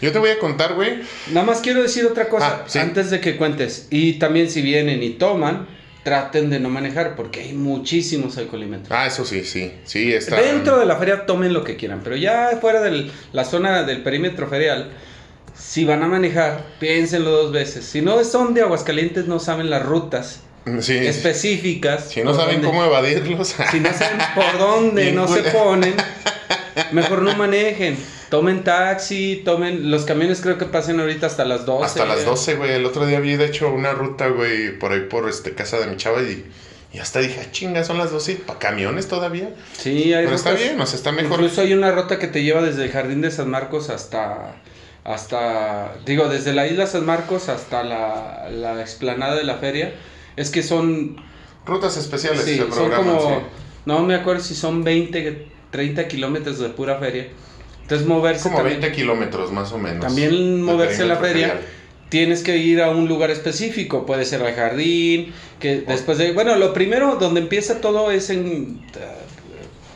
Yo te voy a contar, güey. Nada más quiero decir otra cosa ah, antes de que cuentes. Y también si vienen y toman, traten de no manejar porque hay muchísimos alcoholímetros. Ah, eso sí, sí, sí está. Dentro de la feria tomen lo que quieran, pero ya fuera de la zona del perímetro ferial, si van a manejar, piénsenlo dos veces. Si no son de Aguascalientes, no saben las rutas. Mm, específicas. Si no saben cómo evadirlos. Si no saben por dónde no se ponen, mejor no manejen. Tomen taxi, tomen. Los camiones creo que pasen ahorita hasta las 12. Hasta las 12, güey. El otro día vi, de hecho, una ruta, güey, por ahí por este casa de mi chava y. Y hasta dije, ah, chinga, son las 12. ¿Para camiones todavía? Sí, hay Pero está bien, o sea, está mejor. Incluso hay una ruta que te lleva desde el Jardín de San Marcos hasta hasta, digo, desde la isla San Marcos hasta la, la explanada de la feria, es que son... Rutas especiales. Sí, son como, no me acuerdo si son 20, 30 kilómetros de pura feria. Entonces moverse... Como 20 kilómetros más o menos. También moverse en la feria. Tienes que ir a un lugar específico, puede ser al jardín, que después de... Bueno, lo primero donde empieza todo es en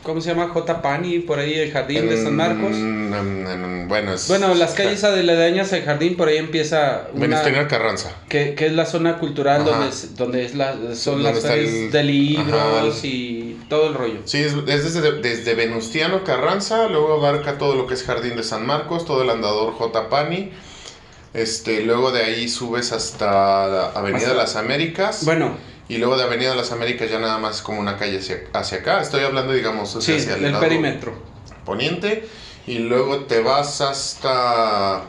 ¿Cómo se llama? J. Pani, por ahí el jardín de San Marcos. bueno, bueno, las calles aledañas al jardín, por ahí empieza. Una, Carranza. Que, que, es la zona cultural donde, donde es la, son las ferias de libros y todo el rollo. Sí, es, desde, desde, Venustiano Carranza, luego abarca todo lo que es Jardín de San Marcos, todo el andador J. Pani. Este, luego de ahí subes hasta Avenida de las Américas. Bueno y luego de Avenida de las Américas ya nada más como una calle hacia, hacia acá. Estoy hablando, digamos, hacia, el, perímetro. Poniente. Y luego te vas hasta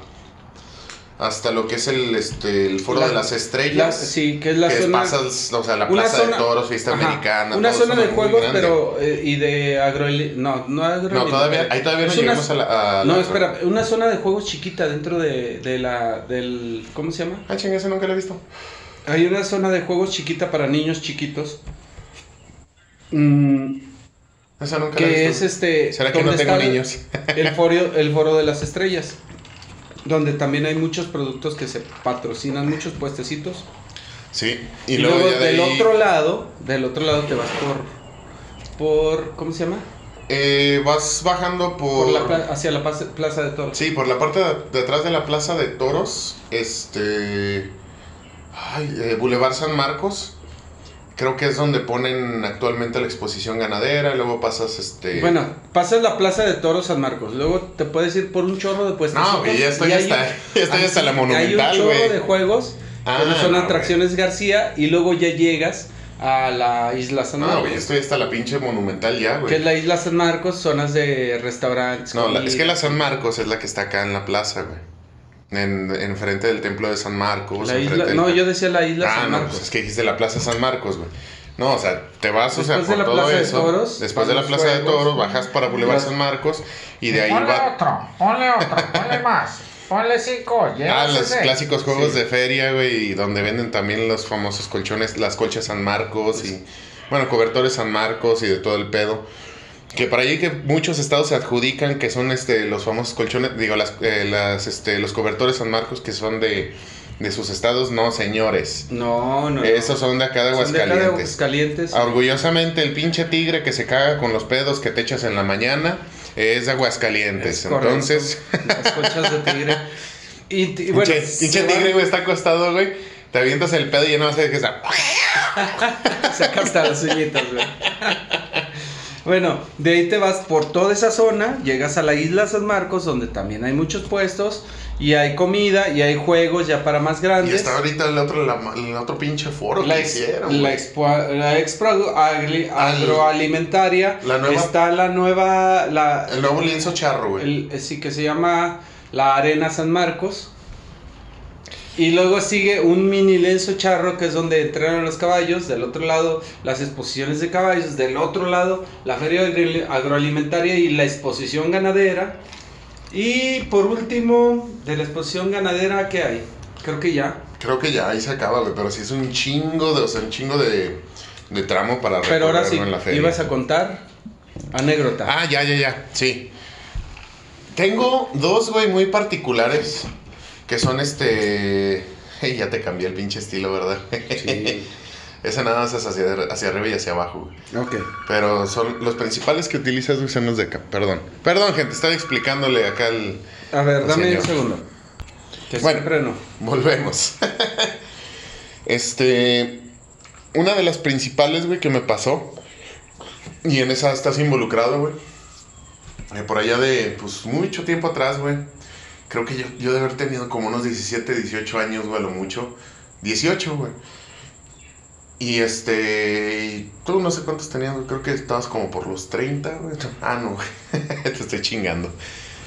hasta lo que es el este el foro de las estrellas sí que es la zona pasas, o sea la plaza de toros fiesta americana una zona de juegos pero eh, y de agro no no agro no todavía ahí todavía no llegamos a la no espera una zona de juegos chiquita dentro de, de la del cómo se llama ah ching, ese nunca lo he visto hay una zona de juegos chiquita para niños chiquitos. Mm, Esa nunca que la he visto. es este. ¿Será que no tengo niños? el, foro, el foro de las estrellas. Donde también hay muchos productos que se patrocinan, muchos puestecitos. Sí, y, luego, del otro lado, del otro lado te vas por. por ¿Cómo se llama? Eh, vas bajando por... hacia la plaza de toros. Sí, por la parte de, detrás de la plaza de toros. Este Ay, eh, Boulevard San Marcos. Creo que es donde ponen actualmente la exposición ganadera, luego pasas este... Bueno, pasas la Plaza de Toros San Marcos, luego te puedes ir por un chorro de puestos. No, ya estoy, hasta, ya estoy hasta la monumental, Hay un chorro de juegos, ah, son atracciones García, y luego ya llegas a la isla San Marcos. No, güey, estoy hasta la pinche monumental ya, güey. Que es la isla San Marcos, zonas de restaurantes. No, es que la San Marcos es la que está acá en la plaza, güey. En, en frente del templo de San Marcos. no, yo decía la isla ah, San Marcos. Ah, no, pues es que dijiste la plaza San Marcos, güey. No, o sea, te vas, o sea, por la todo plaza eso. De toros, después de la Plaza de Toros, bajas para Boulevard San Marcos y de ahí ponle otro, ponle otro, ponle más. Ponle cinco, Ah, los clásicos juegos de feria, güey, y donde venden también los famosos colchones, las colchas San Marcos y, bueno, cobertores San Marcos y de todo el pedo. Que para allí que muchos estados se adjudican que son este los famosos colchones, digo, las, eh, las, este, los cobertores San Marcos que son de de sus estados, no, señores. No, no. Esos son de acá de Aguascalientes. De Aguascalientes. Orgullosamente, el pinche tigre que se caga con los pedos que te echas en la mañana es de Aguascalientes. Entonces. Las conchas de tigre. Y, bueno. Pinche, tigre, güey, está acostado, güey. Te avientas el pedo y ya no sé qué está. Saca hasta las uñitas, güey. Bueno, de ahí te vas por toda esa zona, llegas a la isla San Marcos, donde también hay muchos puestos, y hay comida, y hay juegos ya para más grandes. Y está ahorita el otro, el otro pinche foro la que hicieron. La expo, la expo agroalimentaria. La nueva, está la nueva. La, el nuevo lienzo charro, güey. Sí, que se llama la Arena San Marcos. Y luego sigue un mini lenzo charro que es donde entrenan los caballos. Del otro lado, las exposiciones de caballos. Del otro lado, la feria agroalimentaria y la exposición ganadera. Y por último, de la exposición ganadera, ¿qué hay? Creo que ya. Creo que ya, ahí se acaba, güey. Pero sí es un chingo de, o sea, un chingo de, de tramo para Pero ahora sí, en la feria. ibas a contar anécdota. Ah, ya, ya, ya, sí. Tengo dos, güey, muy particulares que son este. ya te cambié el pinche estilo, ¿verdad? Sí. Esa nada más es hacia, hacia arriba y hacia abajo, güey. Ok. Pero son los principales que utilizas, güey, son los de acá. Perdón. Perdón, gente, estaba explicándole acá el. A ver, dame un segundo. bueno, no. Volvemos. este. Una de las principales, güey, que me pasó. Y en esa estás involucrado, güey. Eh, por allá de, pues, mucho tiempo atrás, güey creo que yo, yo de haber tenido como unos 17, 18 años, güey, a lo mucho. 18, güey. Y este. tú no sé cuántos tenías, güey. Creo que estabas como por los 30, güey. Ah, no, güey. Te estoy chingando.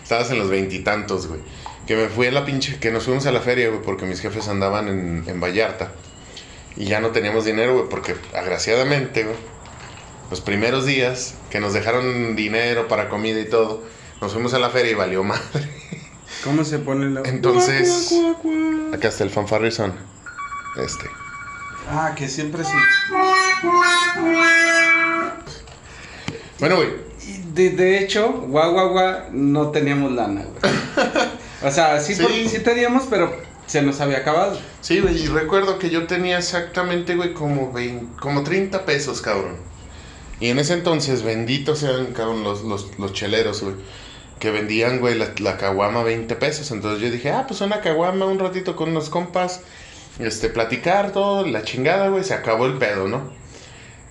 Estabas en los veintitantos, güey. Que me fui a la pinche. Que nos fuimos a la feria, güey, porque mis jefes andaban en, en Vallarta. Y ya no teníamos dinero, güey, porque agraciadamente, güey. Los primeros días que nos dejaron dinero para comida y todo, nos fuimos a la feria y valió madre. ¿Cómo se pone la.? Entonces. acá está el fanfarrizón. Este. Ah, que siempre sí. Bueno, güey. De, de, hecho, guau, guau, guau, no teníamos lana, güey. O sea, sí, sí. teníamos, pero se nos había acabado. Sí, güey, y recuerdo que yo tenía exactamente, güey, como, 20, como 30 pesos, cabrón. Y en ese entonces, benditos sean, cabrón, los, los, los cheleros, güey que vendían, güey, la, la caguama 20 pesos. Entonces yo dije, ah, pues una caguama, un ratito con unos compas, este, platicar todo, la chingada, güey, se acabó el pedo, ¿no?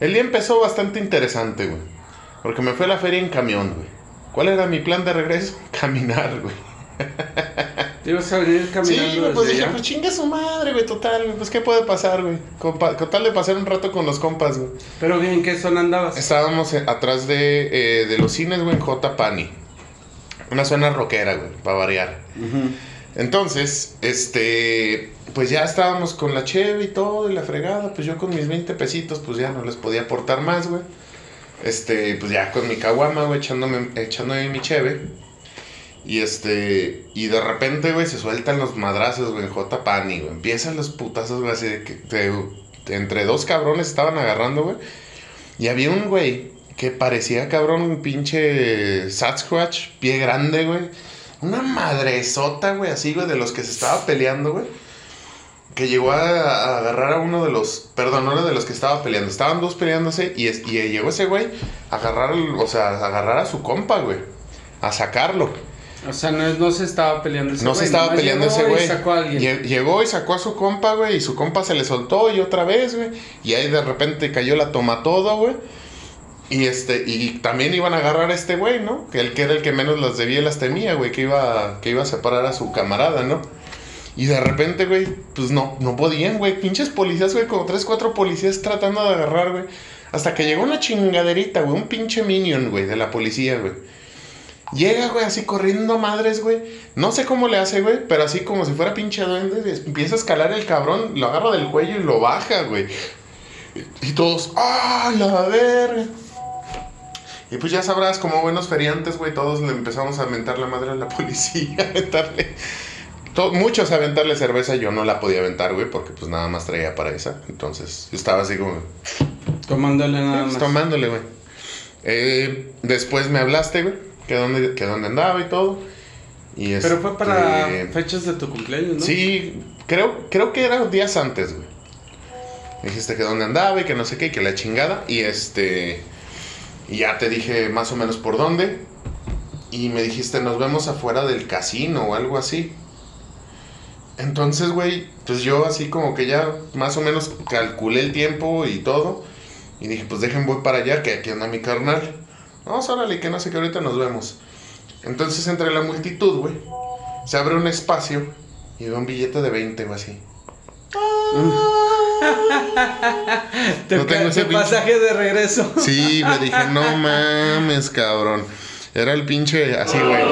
El día empezó bastante interesante, güey. Porque me fui a la feria en camión, güey. ¿Cuál era mi plan de regreso? Caminar, güey. ¿Te ibas a venir caminando? Sí, pues dije, pues chinga su madre, güey, total, pues qué puede pasar, güey. Con, tal de pasar un rato con los compas, güey. Pero bien, ¿en qué zona andabas? Estábamos eh, atrás de, eh, de los cines, güey, en J. Pani. Una zona rockera, güey, para variar. Entonces, este, pues ya estábamos con la cheve y todo, y la fregada, pues yo con mis 20 pesitos, pues ya no les podía aportar más, güey. Este, pues ya con mi caguama, güey, echándome, echándome mi cheve. Y este, y de repente, güey, se sueltan los madrazos, güey, en J. Pani, güey. Empiezan los putazos, güey, así de que entre dos cabrones estaban agarrando, güey. Y había un güey que parecía, cabrón, un pinche Sasquatch, pie grande, güey. Una madresota, güey, así, güey, de los que se estaba peleando, güey. Que llegó a, agarrar a uno de los. Perdón, no era de los que estaba peleando. Estaban dos peleándose y, y llegó ese güey a agarrar, o sea, a agarrar a su compa, güey. A sacarlo. O sea, no, no se estaba peleando ese güey. No se estaba peleando ese güey. Llegó y sacó a su compa, güey. Y su compa se le soltó y otra vez, güey. Y ahí de repente cayó la toma todo, güey. Y este, y también iban a agarrar a este güey, ¿no? Que él que era el que menos las debía las temía, güey, que iba, que iba a separar a su camarada, ¿no? Y de repente, güey, pues no, no podían, güey. Pinches policías, güey, como tres, cuatro policías tratando de agarrar, güey. Hasta que llegó una chingaderita, güey, un pinche minion, güey, de la policía, güey. Llega, güey, así corriendo madres, güey. No sé cómo le hace, güey, pero así como si fuera pinche duende, empieza a escalar el cabrón, lo agarra del cuello y lo baja, güey. Y todos, ¡ah, la verga! Y pues ya sabrás, como buenos feriantes, güey, todos le empezamos a aventar la madre a la policía, a aventarle. muchos a aventarle cerveza, yo no la podía aventar, güey, porque pues nada más traía para esa. Entonces, yo estaba así como. Tomándole nada pues, más. Tomándole, güey. Eh, después me hablaste, güey, que dónde, que dónde andaba y todo. Y Pero fue para este, fechas de tu cumpleaños, ¿no? Sí, creo, creo que eran días antes, güey. Dijiste que dónde andaba y que no sé qué, y que la chingada. Y este. Y ya te dije más o menos por dónde. Y me dijiste, nos vemos afuera del casino o algo así. Entonces, güey, pues yo así como que ya más o menos calculé el tiempo y todo. Y dije, pues dejen voy para allá, que aquí anda mi carnal. Vamos, órale, que no sé que ahorita nos vemos. Entonces, entre la multitud, güey, se abre un espacio y veo un billete de 20 o así. no tengo ese pasaje de regreso. Sí, me dije, no mames, cabrón. Era el pinche así, güey.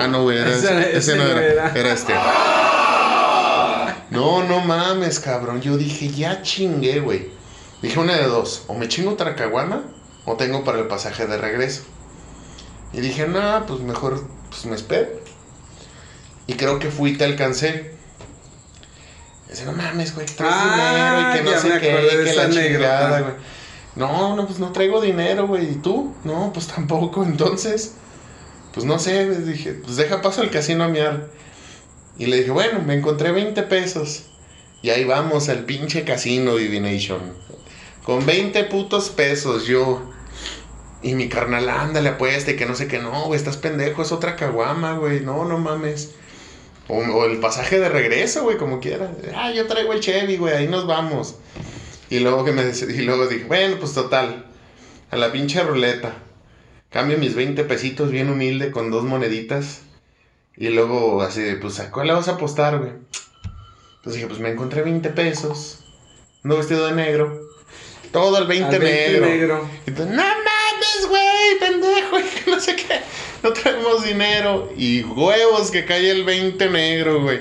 Ah, no, güey, ese, no era. Era este. No, no mames, cabrón. Yo dije, ya chingué, güey. Dije una de dos. O me chingo otra caguama o tengo para el pasaje de regreso. Y dije, no, pues mejor pues me espero. Y creo que fui y te alcancé. Dice, no mames, güey, traes ah, dinero y que no sé qué, que la chingada, güey. No, no, pues no traigo dinero, güey. ¿Y tú? No, pues tampoco. Entonces, pues no sé, dije, pues deja paso al casino a miar. Y le dije, bueno, me encontré 20 pesos. Y ahí vamos al pinche casino Divination. Con 20 putos pesos yo. Y mi carnal, ándale, apuesta y que no sé qué. No, güey, estás pendejo, es otra caguama, güey. No, no mames. O, el pasaje de regreso, güey, como quiera. Ah, yo traigo el Chevy, güey, ahí nos vamos. Y luego que me y luego dije, bueno, pues total, a la pinche ruleta. Cambio mis 20 pesitos bien humilde con dos moneditas. Y luego así, pues ¿a cuál le vas a apostar, güey? Entonces dije, pues me encontré 20 pesos. Un vestido de negro. Todo el 20, negro. Y entonces, no mames, güey, pendejo, no sé qué no tenemos dinero. Y huevos que cae el 20 negro, güey.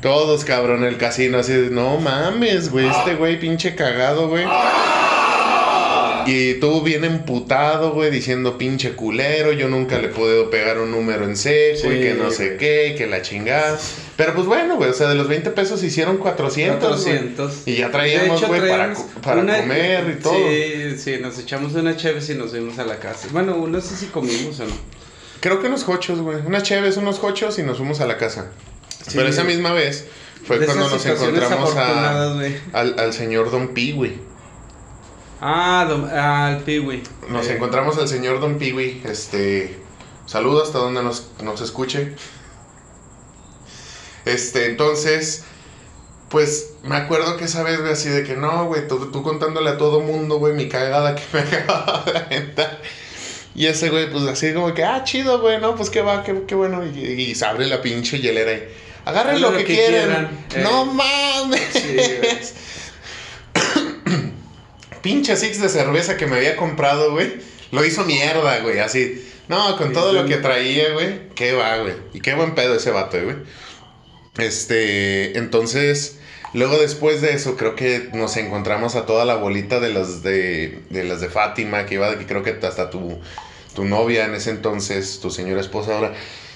Todos, cabrón, el casino así de, no mames, güey, este güey pinche cagado, güey. Y tú bien emputado, güey, diciendo pinche culero, yo nunca le he podido pegar un número en seco y que no sé qué, y que la chingada. Pero pues bueno, güey, o sea, de los 20 pesos hicieron 400. 400. Y ya traíamos, güey, para, para comer y todo. Sí, sí, nos echamos una chévere y nos fuimos a la casa. Bueno, no sé si comimos o no. Creo que unos hochos, güey. Unas chéves, unos hochos y nos fuimos a la casa. Pero esa misma vez fue cuando nos encontramos a, al, al, señor Don Piwi. Ah, don, al Piwi. Nos eh. encontramos al señor Don Piwi. Este. Saludos hasta donde nos, nos escuche. Este, entonces. Pues me acuerdo que esa vez, güey, así de que no, güey, tú, tú, contándole a todo mundo, güey, mi cagada que me acababa de aventar. Y ese güey, pues así como que, ah, chido, güey, no, pues qué va, qué, qué bueno. Y, se abre la pinche hielera y agarren lo, que, quieran. No eh. mames. pinche six de cerveza que me había comprado, güey. Lo hizo mierda, güey, así. No, con todo lo que traía, güey. Qué va, güey. Y qué buen pedo ese vato, güey. Este, entonces, luego después de eso, creo que nos encontramos a toda la bolita de las de, de las de Fátima, que iba, que creo que hasta tu tu novia en ese entonces, tu señora esposa ahora.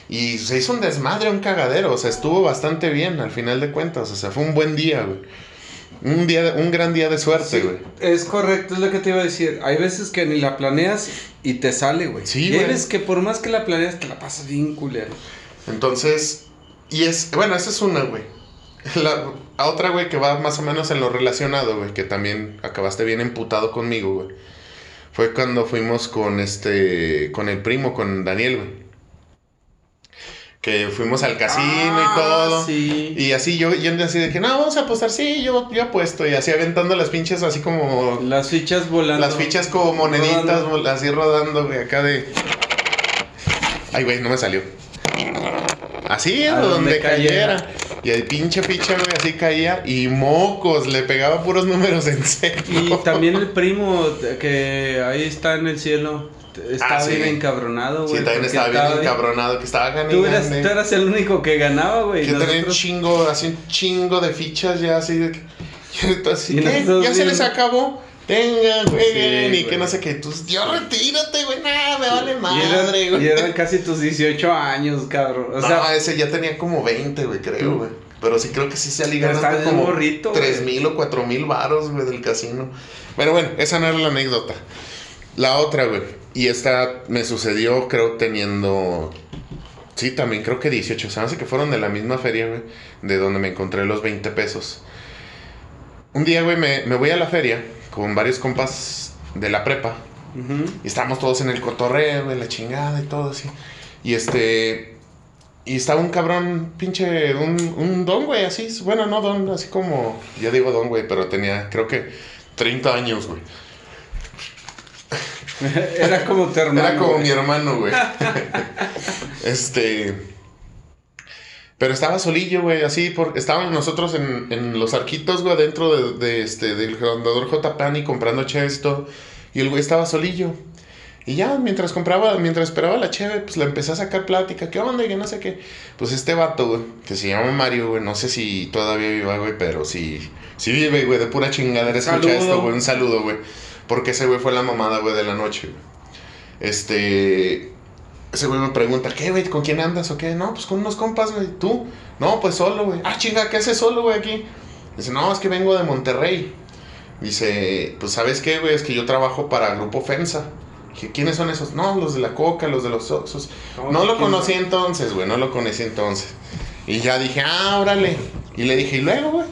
Y se hizo un desmadre, un cagadero. O sea, estuvo bastante bien al final de cuentas. O sea, fue un buen día, güey. Un, día, un gran día de suerte, güey. es correcto, es lo que te iba a decir. Hay veces que ni la planeas y te sale, güey. Sí, y hay veces que por más que la planeas, te la pasas bien culero. Entonces, y es, bueno, esa es una, güey. La otra, güey, que va más o menos en lo relacionado, güey, que también acabaste bien emputado conmigo, güey fue cuando fuimos con este, con el primo, con Daniel, güey. Que fuimos al casino y ah, todo. Sí. Y así yo yendo así de que, no, vamos a apostar, sí, yo, yo apuesto. Y así aventando las pinches así como... Las fichas volando. Las fichas como moneditas, así rodando, güey, acá de... Ay, güey, no me salió. Así, a donde, cayera. Y el pinche ficha, güey, así caía y mocos, le pegaba puros números en serio. Y también el primo que ahí está en el cielo. Estaba Ah, sí. bien encabronado, güey. Sí, también porque estaba bien encabronado, que estaba ganando. Tú eras, tú eras el único que ganaba, güey. Que tenía un Nosotros- chingo, así un chingo de fichas ya así de nosotros Ya se bien- les acabó. Tengan, jueguen, Sí, y que no sé qué. Tú, yo retírate, güey, nada, me vale y, madre, eran, güey. y eran casi tus 18 años, cabrón. O no, sea, ese ya tenía como 20, güey, creo, güey. Pero sí creo que sí estaba bien como morrito, 3 güey. mil o 4 mil varos, güey, del casino. Pero bueno, esa no era la anécdota. La otra, güey. Y esta me sucedió, creo, teniendo. Sí, también creo que 18. Se me hace que fueron de la misma feria, güey. De donde me encontré los 20 pesos. Un día, güey, me, me voy a la feria con varios compas de la prepa. Y estábamos todos en el cotorreo, güey, la chingada y todo así. Y este. Y estaba un cabrón, pinche, un, un don, güey, así. Bueno, no don, así como. Yo digo don, güey, pero tenía, creo que 30 años, güey. era como tu hermano. Era como güey. mi hermano, güey. este. Pero estaba solillo, güey, así, porque estábamos nosotros en, en los arquitos, güey, dentro de, de este, del grandador J. Pani comprando cheves y todo. Y el güey estaba solillo. Y ya, mientras compraba, mientras esperaba la cheve, pues le empecé a sacar plática. ¿Qué onda? Y que no sé qué. Pues este vato, güey, que se llama Mario, güey, no sé si todavía viva, güey, pero sí, sí vive, güey, de pura chingadera. Escucha Saludo. esto, güey, un saludo, güey. Porque ese güey fue la mamada, güey, de la noche, güey. Este. Ese güey me pregunta, ¿qué, güey? ¿Con quién andas o qué? No, pues con unos compas, güey. ¿Tú? No, pues solo, güey. Ah, chinga, ¿qué haces solo, güey, aquí? Dice, no, es que vengo de Monterrey. Dice, pues, ¿sabes qué, güey? Es que yo trabajo para Grupo FEMSA. Dije, ¿quiénes son esos? No, los de la Coca, los de los Oxos. No, No lo ¿quién conocí entonces, güey, no lo conocí entonces. Y ya dije, ah, órale. Y le dije, ¿y luego, güey?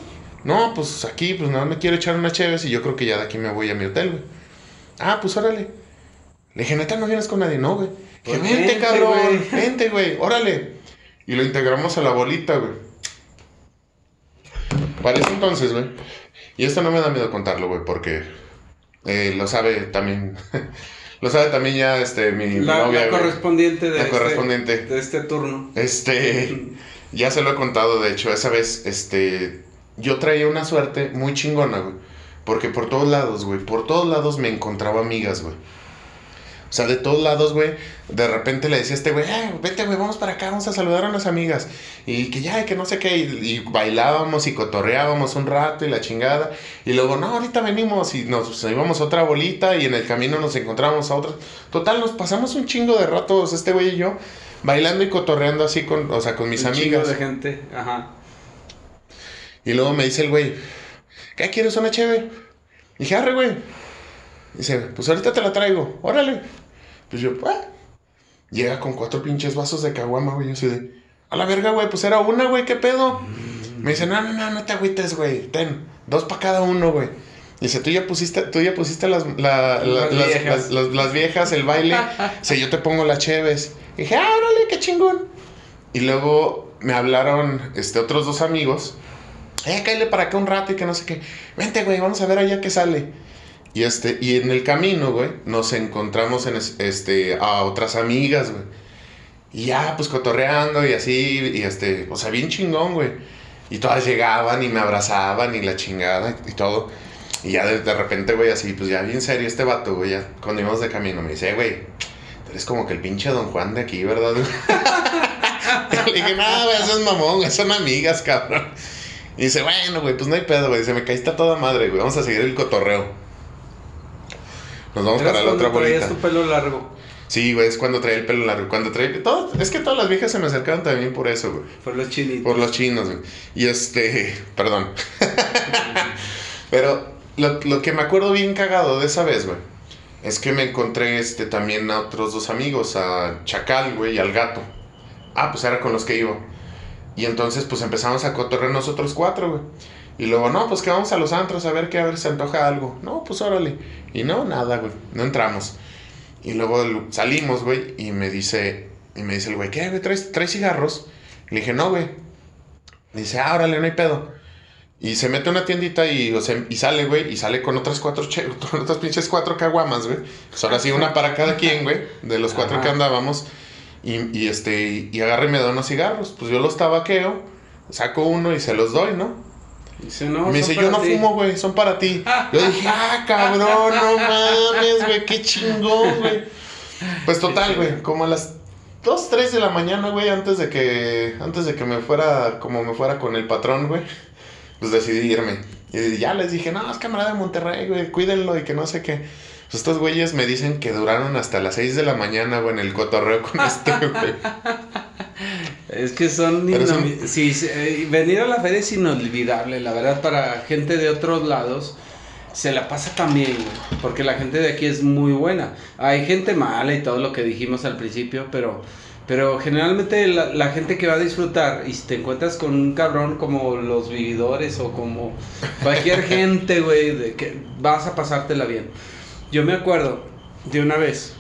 No, pues aquí, pues nada, me quiero echar una chévere y yo creo que ya de aquí me voy a mi hotel, güey. Ah, pues órale. Le dije, neta, no vienes con nadie, no, güey. Pues vente, vente, cabrón, vente, güey, órale. Y lo integramos a la bolita, güey. Para ese entonces, güey. Y esto no me da miedo contarlo, güey, porque eh, lo sabe también. lo sabe también ya este, mi, novia, la correspondiente de La este, correspondiente. de este turno. Este, ya se lo he contado, de hecho, esa vez, este, yo traía una suerte muy chingona, güey. Porque por todos lados, güey, por todos lados me encontraba amigas, güey. O sea, de todos lados, güey, de repente le decía a este güey, eh, vete, güey, vamos para acá, vamos a saludar a unas amigas. Y que ya, que no sé qué, y, y bailábamos y cotorreábamos un rato y la chingada. Y luego, no, ahorita venimos y nos íbamos a otra bolita y en el camino nos encontramos a otras. Total, nos pasamos un chingo de ratos, este güey y yo, bailando y cotorreando así con, o sea, con mis Un chingo amigas. de gente. Ajá. Y luego me dice el güey, ¿qué quieres una cheve? Dije, arre, güey. Dice, pues ahorita te la traigo, órale. Pues yo, pues. Llega con cuatro pinches vasos de caguama, güey. Yo así de, a la verga, güey, pues era una, güey, ¿qué pedo? Me dice, no, no, no, no te agüites, güey. Ten, dos para cada uno, güey. Dice, tú ya pusiste, tú ya pusiste las, la- la- Las las, viejas. las- las- las viejas, el baile. Dice, yo te pongo las cheves. Dije, ah, órale, qué chingón. Y luego me hablaron este, otros dos amigos. Eh, cállate para acá un rato y que no sé qué. Vente, güey, vamos a ver allá qué sale. Y este, y en el camino, güey, nos encontramos en es- este, a otras amigas, güey. Y ya, pues cotorreando y así, y este, o sea, bien chingón, güey. Y todas llegaban y me abrazaban y la chingada y, y todo. Y ya de, repente, güey, así, pues ya bien serio este vato, güey, ya cuando íbamos de camino, me dice, "Eh, güey, tú eres como que el pinche Don Juan de aquí, ¿verdad? Le dije, no, güey, eso es mamón, güey, son amigas, cabrón. Y dice, bueno, güey, pues no hay pedo, güey. Dice, me caíste a toda madre, güey. Vamos a seguir el cotorreo. Nos vamos para la otra cuando traías bolita. tu pelo largo. Sí, güey, es cuando traía el pelo largo. Cuando traía. Todo, es que todas las viejas se me acercaban también por eso, güey. Por los chinitos. Por los chinos, güey. Y este. Perdón. Pero lo, lo que me acuerdo bien cagado de esa vez, güey. Es que me encontré este, también a otros dos amigos, a Chacal, güey, y al gato. Ah, pues era con los que iba. Y entonces, pues empezamos a cotorrear nosotros cuatro, güey. Y luego, no, pues que vamos a los antros a ver qué, a ver si se antoja algo. No, pues órale. Y no, nada, güey. No entramos. Y luego salimos, güey, y me dice, y me dice el güey, ¿qué, güey? ¿Traes, ¿Traes cigarros? Le dije, no, güey. Dice, ah, órale, no hay pedo. Y se mete a una tiendita y, o sea, y sale, güey, y sale con otras cuatro, che- con otras pinches cuatro caguamas, güey. Pues ahora sí, una para cada quien, güey, de los cuatro Ajá. que andábamos. Y, y este, y agarra y me da unos cigarros. Pues yo los tabaqueo, saco uno y se los doy, ¿no? Dice, no, me dice, yo no ti". fumo, güey, son para ti. Yo dije, ah, cabrón, no mames, güey, qué chingón, güey. Pues total, güey, como a las 2, 3 de la mañana, güey, antes de que, antes de que me fuera, como me fuera con el patrón, güey, pues decidí irme. Y ya les dije, no, es camarada de Monterrey, güey, cuídenlo y que no sé qué. Pues estos güeyes me dicen que duraron hasta las 6 de la mañana, güey, en el cotorreo con este, güey. Es que son... Son- sí, sí, eh, venir a la feria es inolvidable, la verdad, para gente de otros lados se la pasa también, güey, porque la gente de aquí es muy buena. Hay gente mala y todo lo que dijimos al principio, pero, pero generalmente la, la gente que va a disfrutar y si te encuentras con un cabrón como los vividores o como cualquier gente, güey, de que vas a pasártela bien. Yo me acuerdo de una vez,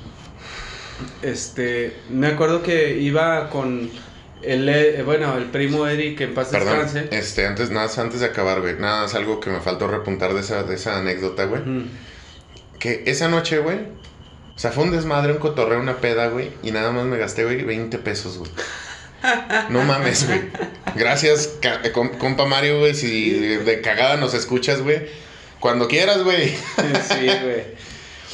este, me acuerdo que iba con el, eh, bueno, el primo Eric, que en paz Perdón, descanse. este, antes, nada, antes de acabar, güey, nada, es algo que me faltó repuntar de esa, de esa anécdota, güey. Que esa noche, güey, o sea, fue un desmadre, un cotorreo, una peda, güey, y nada más me gasté, güey, 20 pesos, güey. No mames, güey. Gracias, eh, com- compa Mario, güey, si de cagada nos escuchas, güey. Cuando quieras, güey. Sí, güey.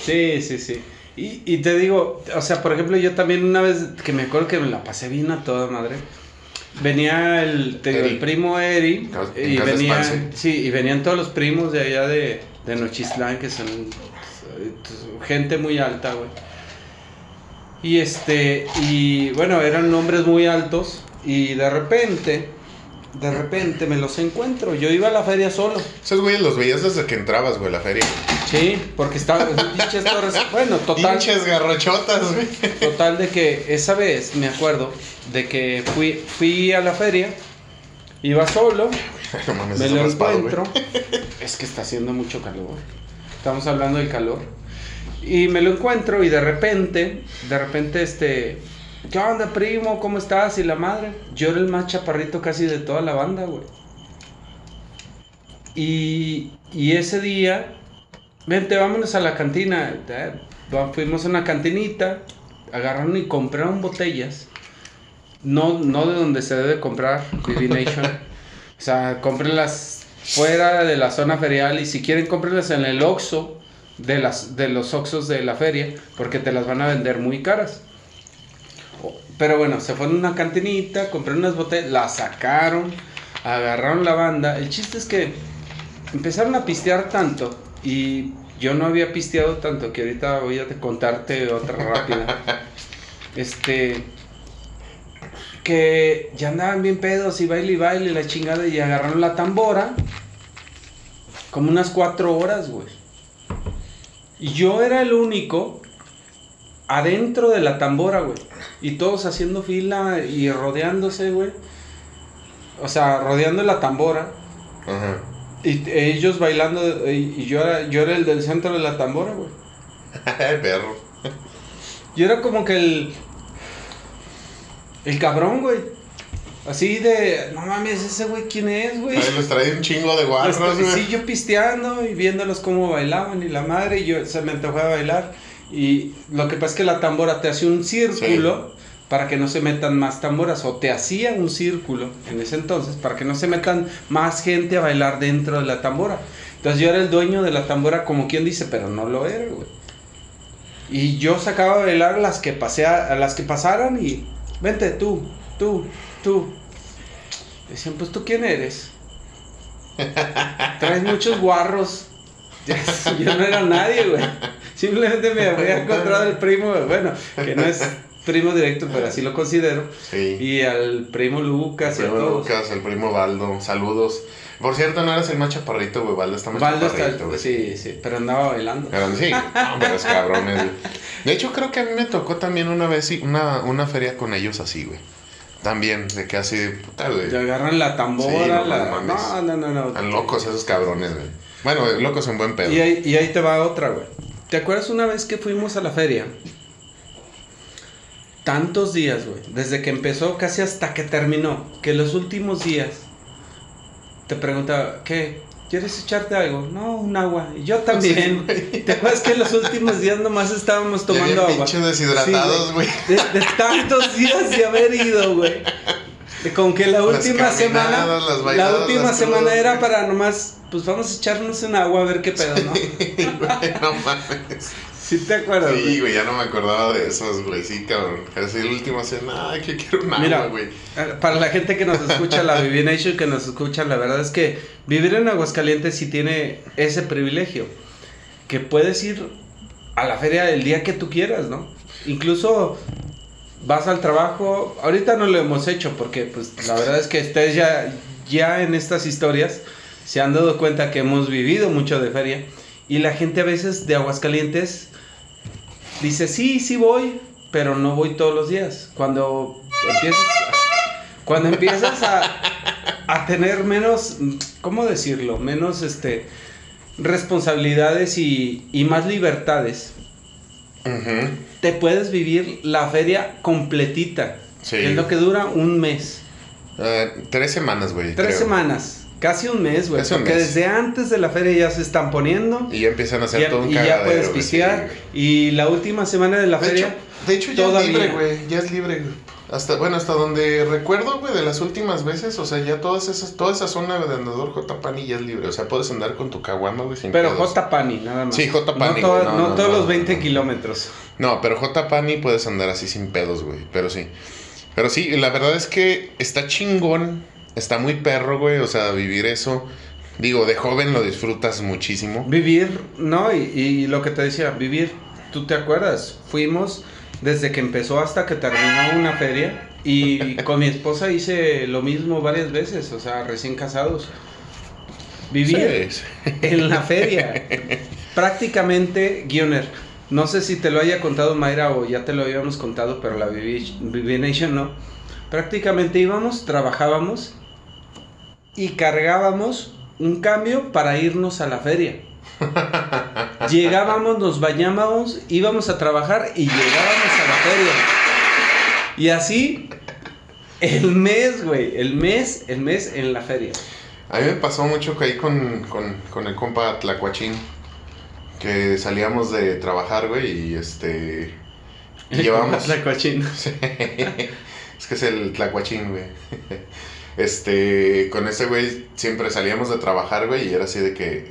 Sí, sí, sí. Y, y te digo, o sea, por ejemplo, yo también una vez que me acuerdo que me la pasé bien a toda madre. Venía el, te digo, el primo Eri y venían, sí, y venían todos los primos de allá de, de Nochistlán, que son eh, gente muy alta, güey. Y este, y bueno, eran nombres muy altos y de repente, de repente me los encuentro. Yo iba a la feria solo. Esos güeyes los veías desde que entrabas, güey, a la feria. Sí, porque estaba pinches torres. Bueno, total. Pinches garrochotas, güey. Total de que esa vez me acuerdo de que fui, fui a la feria, iba solo, No mames, me lo raspado, encuentro. Es que está haciendo mucho calor. Estamos hablando del calor. Y me lo encuentro y de repente, de repente este, ¿qué onda primo? ¿Cómo estás? Y la madre. Yo era el más chaparrito casi de toda la banda, güey. Y, y ese día, vente, vámonos a la cantina. Fuimos a una cantinita, agarraron y compraron botellas. No, no de donde se debe comprar, Divination. o sea, cómprenlas fuera de la zona ferial y si quieren cómprenlas en el Oxxo de, las, de los Oxxos de la feria, porque te las van a vender muy caras. Pero bueno, se fueron a una cantinita, compraron unas botellas, las sacaron, agarraron la banda. El chiste es que empezaron a pistear tanto y yo no había pisteado tanto que ahorita voy a te- contarte otra rápida. Este que ya andaban bien pedos y baile y baile la chingada y agarraron la tambora como unas cuatro horas, güey. Y yo era el único adentro de la tambora, güey. Y todos haciendo fila y rodeándose, güey. O sea, rodeando la tambora. Ajá. Y ellos bailando y yo era, yo era el del centro de la tambora, güey. Perro. Yo era como que el. El cabrón, güey. Así de. No mames, ese güey, ¿quién es, güey? Ahí les traía un chingo de guarros, Hasta- güey. sí, yo pisteando y viéndolos cómo bailaban y la madre, y yo se me antojó a bailar. Y lo que pasa es que la tambora te hace un círculo para que no se metan más tamboras, o te hacía un círculo en ese entonces para que no se metan más gente a bailar dentro de la tambora. Entonces yo era el dueño de la tambora, como quien dice, pero no lo era, güey. Y yo sacaba a bailar a las que pasé a, a las que pasaran y vente tú, tú, tú. Decían, pues tú quién eres. Traes muchos guarros. Yo no era nadie, güey. Simplemente me había encontrado el primo, bueno, que no es primo directo, pero así lo considero. Sí. Y al primo Lucas el y a primo todos. Lucas, el primo Baldo, saludos. Por cierto, no eres el más chaparrito, güey. Baldo está más está- chaparrito, güey. sí, sí, pero andaba bailando. Eran sí, hombres cabrones, güey. De hecho, creo que a mí me tocó también una vez una, una feria con ellos así, güey. También, de que así, puta, güey. Te agarran la tambora, Sí, no, la... mames. No, no, no, no. Están locos esos cabrones, güey. Bueno, locos en buen pedo. Y ahí, y ahí te va otra, güey. ¿Te acuerdas una vez que fuimos a la feria? Tantos días, güey. Desde que empezó casi hasta que terminó. Que los últimos días te preguntaba, ¿qué? ¿Quieres echarte algo? No, un agua. Y yo también. ¿Te acuerdas que los últimos días nomás estábamos Ya tomando bien agua? deshidratados, Sí, güey. De, de tantos días de haber ido, güey. Con que la última semana. La última semana crudas, era para nomás. Pues vamos a echarnos un agua a ver qué pedo, ¿no? Güey, no mames. Sí, te acuerdas. Sí, güey? ya no me acordaba de esos, güey. Sí, cabrón. Así el último cena, ay, que quiero un Mira, agua, güey. eh, para la gente que nos escucha, la Vivi Nation que nos escucha, la verdad es que vivir en Aguascalientes sí tiene ese privilegio. Que puedes ir a la feria el día que tú quieras, ¿no? Incluso vas al trabajo. Ahorita no lo hemos hecho porque, pues, la verdad es que ustedes ya, ya en estas historias se han dado cuenta que hemos vivido mucho de feria. Y la gente a veces de Aguascalientes dice, sí, sí voy, pero no voy todos los días. Cuando empiezas, cuando empiezas a, a tener menos, ¿cómo decirlo? Menos este, responsabilidades y, y más libertades, Te puedes vivir la feria completita. Sí. que es lo que dura un mes. Ah, tres semanas, güey. Tres creo. semanas. Casi un mes, güey. Porque mes. desde antes de la feria ya se están poniendo. Y ya empiezan a hacer todo un y ya puedes sí, y la última semana de la hecho, feria. de hecho, ya todavía. es libre, güey. Ya es libre, güey. Hasta, bueno, hasta donde recuerdo, güey, de las últimas veces, o sea, ya todas esas, toda esa zona de andador J. Pani ya es libre. O sea, puedes andar con tu caguama, güey, sin Pero pedos. J. Pani, nada más. Sí, J. Pani, No, güey, to- no, no no, todos los 20 no. kilómetros. No, pero J. Pani puedes andar así sin pedos, güey. Pero sí. Pero sí, la verdad es que está chingón. Está muy perro, güey. O sea, vivir eso. Digo, de joven lo disfrutas muchísimo. Vivir, no, y, y lo que te decía, vivir, tú te acuerdas, fuimos desde que empezó hasta que terminó una feria y con mi esposa hice lo mismo varias veces, o sea, recién casados. Vivir Sí, en la feria, prácticamente, Guioner, no sé si te lo haya contado Mayra o ya te lo habíamos contado, pero la Vivi Nation no. Prácticamente íbamos, trabajábamos y cargábamos un cambio para irnos a la feria. Llegábamos, nos bañábamos, íbamos a trabajar y llegábamos a la feria. Y así el mes, güey, el mes, el mes en la feria. A mí me pasó mucho que ahí con, con, con el compa Tlacuachín. Que salíamos de trabajar, güey, y este. Y llevamos. La cochina. Sí. es que es el tlacuachín, güey. Este, con ese güey siempre salíamos de trabajar, güey, y era así de que.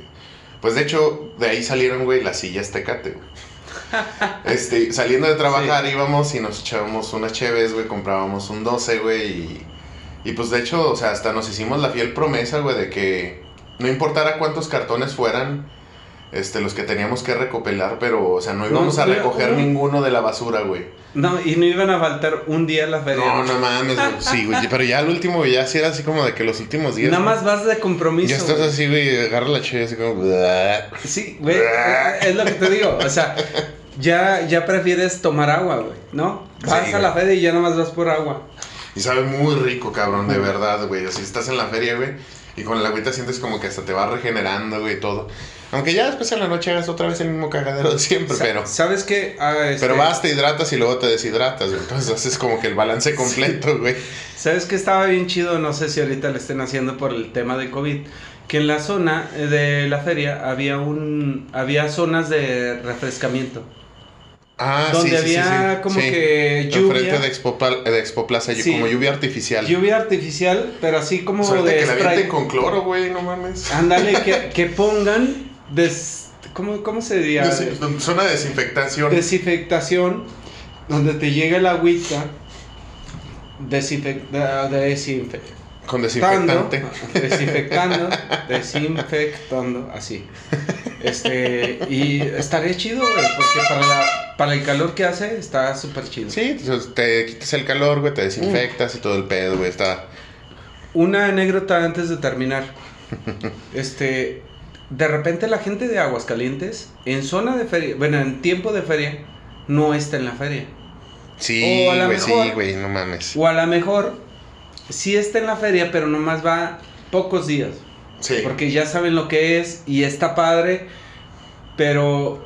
Pues de hecho, de ahí salieron, güey, las sillas tecate, güey. Este, saliendo de trabajar íbamos y nos echábamos unas cheves, güey, comprábamos un 12, güey, y, y pues de hecho, o sea, hasta nos hicimos la fiel promesa, güey, de que no importara cuántos cartones fueran, este, los que teníamos que recopilar, pero, o sea, no íbamos a recoger no. ninguno de la basura, güey. No, y no iban a faltar un día a la feria. No, no mames, güey. Sí, güey. Pero ya al último, ya sí era así como de que los últimos días. Nada güey, más vas de compromiso. Ya estás güey. así, güey, agarra la cheve así como. Sí, güey, es lo que te digo. O sea, ya, ya prefieres tomar agua, güey, ¿no? Vas Sí, a la feria y ya nada más vas por agua. Y sabe muy rico, cabrón, de verdad, güey. Así estás en la feria, güey. Y con el agüita sientes como que hasta te va regenerando, güey, todo. Aunque ya después en la noche hagas otra vez el mismo cagadero de siempre, Sa- pero. ¿Sabes qué? Ah, este, Pero vas, te hidratas y luego te deshidratas, güey. Entonces haces como que el balance completo, güey. ¿Sabes qué estaba bien chido? No sé si ahorita lo estén haciendo por el tema de COVID. Que en la zona eh, de la feria había un había zonas de refrescamiento. Ah, Donde sí, sí, sí, había sí. como que lluvia. Enfrente de Expo, de Expo Plaza, como lluvia artificial. Lluvia artificial, pero así como ahorita de que la con cloro, güey, no mames. Ándale, que, que pongan des, ¿cómo, ¿cómo se diría? Zona de desinfectación. Desinfectación, donde te llega el agüita, desinfecta, con desinfectante. desinfectando, desinfectando, así. Este, y estaría chido, güey, porque para, la- para el calor que hace está súper chido. Sí, entonces te quitas el calor, güey, te desinfectas y todo el pedo, güey, está... Una anécdota antes de terminar. Este, de repente la gente de Aguascalientes, en zona de feria, bueno, en tiempo de feria, no está en la feria. Sí, güey, mejor- sí, güey, no mames. O a lo mejor sí está en la feria, pero nomás va pocos días. Sí. Porque ya saben lo que es y está padre, pero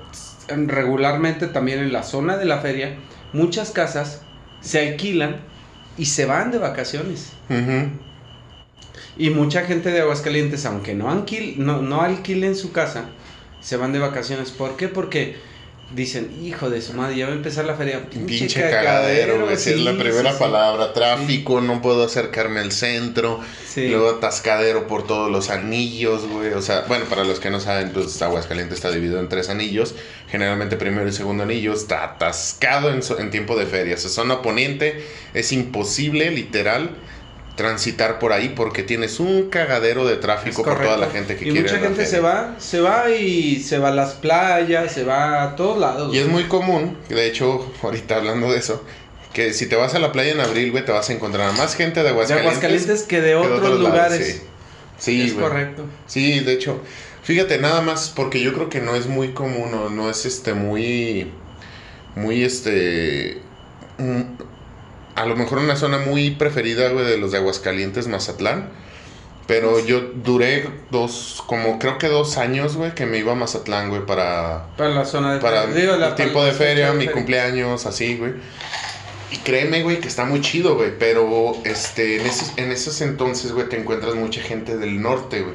regularmente también en la zona de la feria, muchas casas se alquilan y se van de vacaciones. Y mucha gente de Aguascalientes, aunque no, alquil- no, no alquilen su casa, se van de vacaciones. ¿Por qué? Porque dicen, hijo de su madre, ya va a empezar la feria. Pinche, pinche cagadero, güey. es la primera palabra. Tráfico, no puedo acercarme al centro. Luego atascadero por todos los anillos, güey. O sea, bueno, para los que no saben, pues Aguascalientes está dividido en tres anillos. Generalmente primero y segundo anillo está atascado en, en tiempo de ferias. O sea, zona poniente es imposible, literal transitar por ahí porque tienes un cagadero de tráfico por toda la gente que y quiere. Mucha gente se va, se va y se va a las playas, se va a todos lados. Y es muy común, de hecho, ahorita hablando de eso, que si te vas a la playa en abril, güey, te vas a encontrar más gente de Aguascalientes, de Aguascalientes que de otros, lugares. sí, es correcto. Sí, de hecho, fíjate, nada más porque yo creo que no es muy común o no es este muy muy este mm, a lo mejor una zona muy preferida, güey, de los de Aguascalientes, Mazatlán. Pero yo duré dos, como creo que dos años, güey, que me iba a Mazatlán, güey, para... Para la zona de... Para el tiempo de feria, mi cumpleaños, así, güey. Y créeme, güey, que está muy chido, güey. Pero, este, en esos, en esos entonces, güey, te encuentras mucha gente del norte, güey.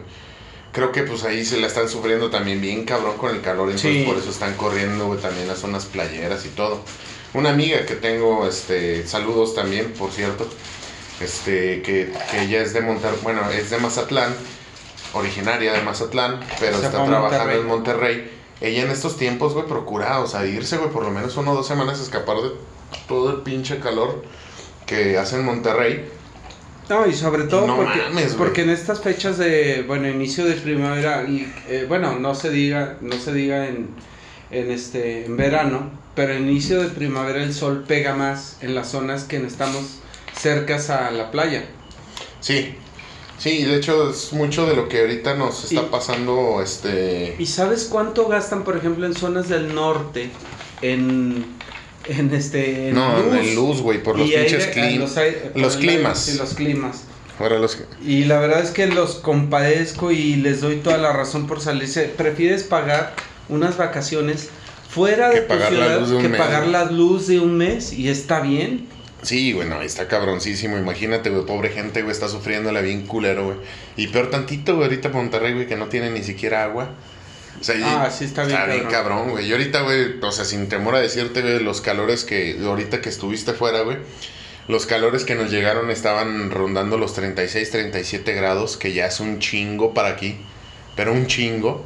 Creo que, pues, ahí se la están sufriendo también bien cabrón con el calor. Entonces, por eso están corriendo, güey, también las zonas playeras y todo una amiga que tengo, este, saludos también, por cierto, este, que, que ella es de Monterrey, bueno, es de Mazatlán, originaria de Mazatlán, pero está trabajando en Monterrey. Ella en estos tiempos, güey, procura, o sea, irse, güey, por lo menos una o dos semanas, escapar de todo el pinche calor que hace en Monterrey. No, y sobre todo porque, porque en estas fechas de, bueno, inicio de primavera, y eh, bueno, no se diga, no se diga en, en, este, en verano, pero en inicio de primavera el sol pega más en las zonas que estamos cercas a la playa. Sí, sí, de hecho es mucho de lo que ahorita nos está pasando, este... ¿Y sabes cuánto gastan, por ejemplo, en zonas del norte, en, en este... no, en luz, güey, por los pinches climas. Los, climas. Sí, los climas. Y la verdad es que los compadezco y les doy toda la razón por salirse. Prefieres pagar unas vacaciones fuera de tu ciudad que pagar la luz de un mes y está bien. Sí, bueno, está cabroncísimo. Imagínate, güey, pobre gente, güey, está sufriendo la bien culero, güey. Y peor tantito, güey, ahorita Monterrey, güey, que no tiene ni siquiera agua. O sea, ah, sí está bien. Está bien cabrón, güey. Y ahorita, güey, o sea, sin temor a decirte, güey, los calores que ahorita que estuviste fuera, güey, los calores que nos llegaron estaban rondando los 36, 37 grados, que ya es un chingo para aquí, pero un chingo.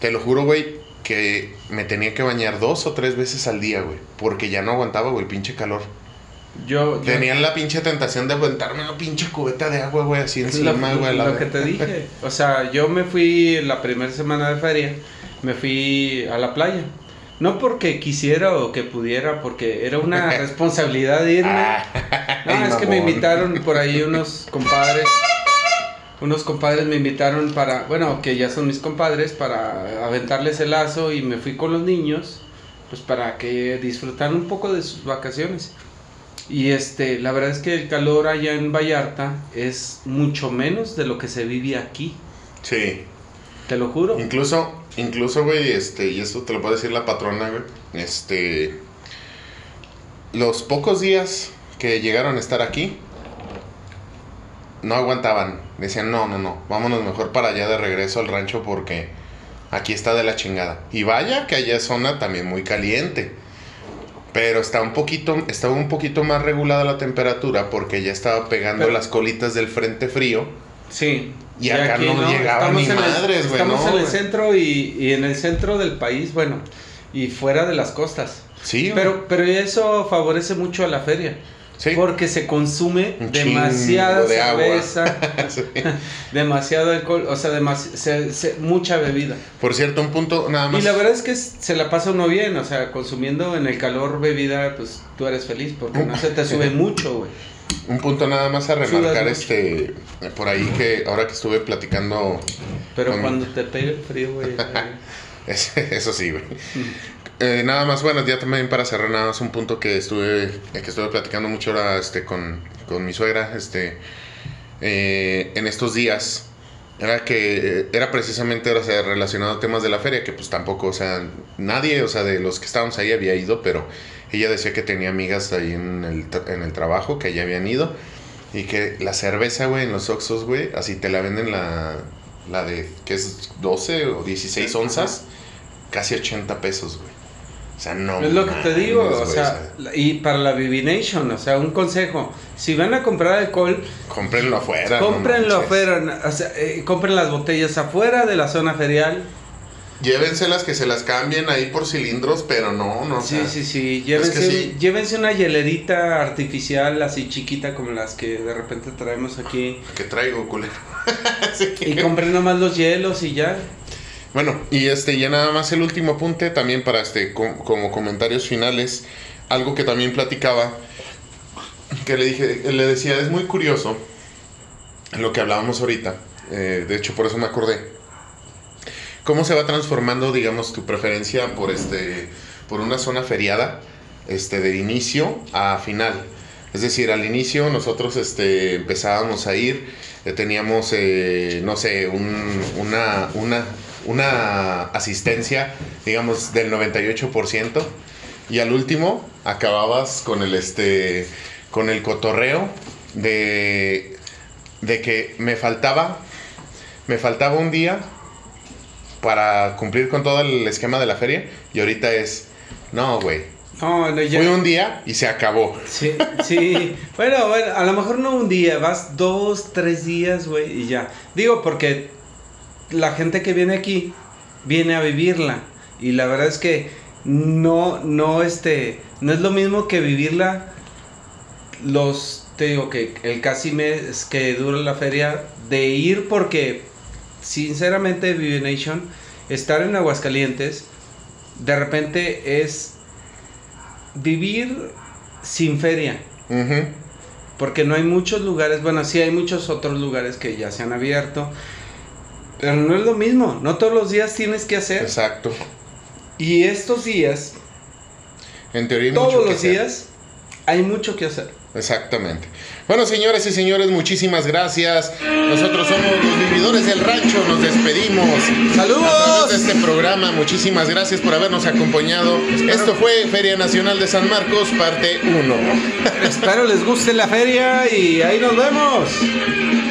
Te lo juro, güey, que me tenía que bañar dos o tres veces al día, güey. Porque ya no aguantaba, güey, el pinche calor. Yo, Tenían la pinche tentación de aguantarme una pinche cubeta de agua, güey, así encima, güey. Lo, lo que te dije. O sea, yo me fui la primera semana de feria, me fui a la playa. No porque quisiera o que pudiera, porque era una responsabilidad de irme. Ah, no, es que me invitaron por ahí unos compadres unos compadres me invitaron para, bueno, que ya son mis compadres, para aventarles el lazo y me fui con los niños, pues para que disfrutaran un poco de sus vacaciones. Y este, la verdad es que el calor allá en Vallarta es mucho menos de lo que se vive aquí. Sí. Te lo juro. Incluso, incluso, güey, este, y esto te lo puede decir la patrona, güey, este, los pocos días que llegaron a estar aquí, no aguantaban. Decían, no, no, no, vámonos mejor para allá de regreso al rancho porque aquí está de la chingada. Y vaya que allá es zona también muy caliente. Pero está un poquito, estaba un poquito más regulada la temperatura porque ya estaba pegando las colitas del frente frío. Sí. Y acá no, llegaba ni madres, güey. Estamos en el centro y, y, en el centro del país, bueno, y fuera de las costas. Sí. Pero, pero eso favorece mucho a la feria. Porque se consume demasiada cerveza, demasiado alcohol, o sea, mucha bebida. Por cierto, un punto nada más. Y la verdad es que se la pasa uno bien, o sea, consumiendo en el calor bebida, pues tú eres feliz porque no se te sube mucho, güey. Un punto nada más a remarcar, este, por ahí que ahora que estuve platicando. Pero cuando te pega el frío, güey. Eso sí, güey. Eh, nada más, bueno, ya también para cerrar nada más un punto que estuve, eh, que estuve platicando mucho ahora este, con, con mi suegra, este, eh, en estos días, era que era precisamente o sea, relacionado a temas de la feria, que pues tampoco, o sea, nadie, o sea, de los que estábamos ahí había ido, pero ella decía que tenía amigas ahí en el, en el trabajo que ya habían ido y que la cerveza, güey, en los Oxos, güey, así te la venden la, la de, que es 12 o 16 onzas, casi 80 pesos, güey. O sea, no. Es lo que te digo, o sea, y para la Nation, o sea, un consejo, si van a comprar alcohol, cómprenlo afuera. Cómprenlo afuera, o sea, eh, compren las botellas afuera de la zona ferial. Llévenselas que se las cambien ahí por cilindros, pero no, no. Sí, sí, sí. Llévense, llévense una hielerita artificial así chiquita como las que de repente traemos aquí. Que traigo, culero. y compren nomás los hielos y ya. Bueno, y este, ya nada más el último apunte también para este, como comentarios finales, algo que también platicaba, que le dije, le decía, es muy curioso lo que hablábamos ahorita, eh, de hecho por eso me acordé, cómo se va transformando, digamos, tu preferencia por este, por una zona feriada, este, de inicio a final. Es decir, al inicio nosotros este, empezábamos a ir, eh, teníamos, eh, no sé, una, una, una asistencia, digamos, del 98%, y al último acababas con el, este, con el cotorreo de, de que me faltaba, me faltaba un día para cumplir con todo el esquema de la feria, y ahorita es, no, güey, no, no, Fue un día y se acabó. Sí, sí. bueno, bueno, a lo mejor no un día, vas dos, tres días, güey, y ya. Digo, porque la gente que viene aquí viene a vivirla. Y la verdad es que no, no, este, no es lo mismo que vivirla los, te digo que el casi mes que dura la feria, de ir porque, sinceramente, Nation, estar en Aguascalientes, de repente es vivir sin feria. Porque no hay muchos lugares, bueno, sí hay muchos otros lugares que ya se han abierto, pero no es lo mismo, no todos los días tienes que hacer. Exacto. Y estos días, en teoría, todos los días hay mucho que hacer. Exactamente. Bueno, señoras y señores, muchísimas gracias. Nosotros somos los vividores del rancho. Nos despedimos. Saludos. de este programa. Muchísimas gracias por habernos acompañado. Esto fue Feria Nacional de San Marcos, parte 1. Espero les guste la feria y ahí nos vemos.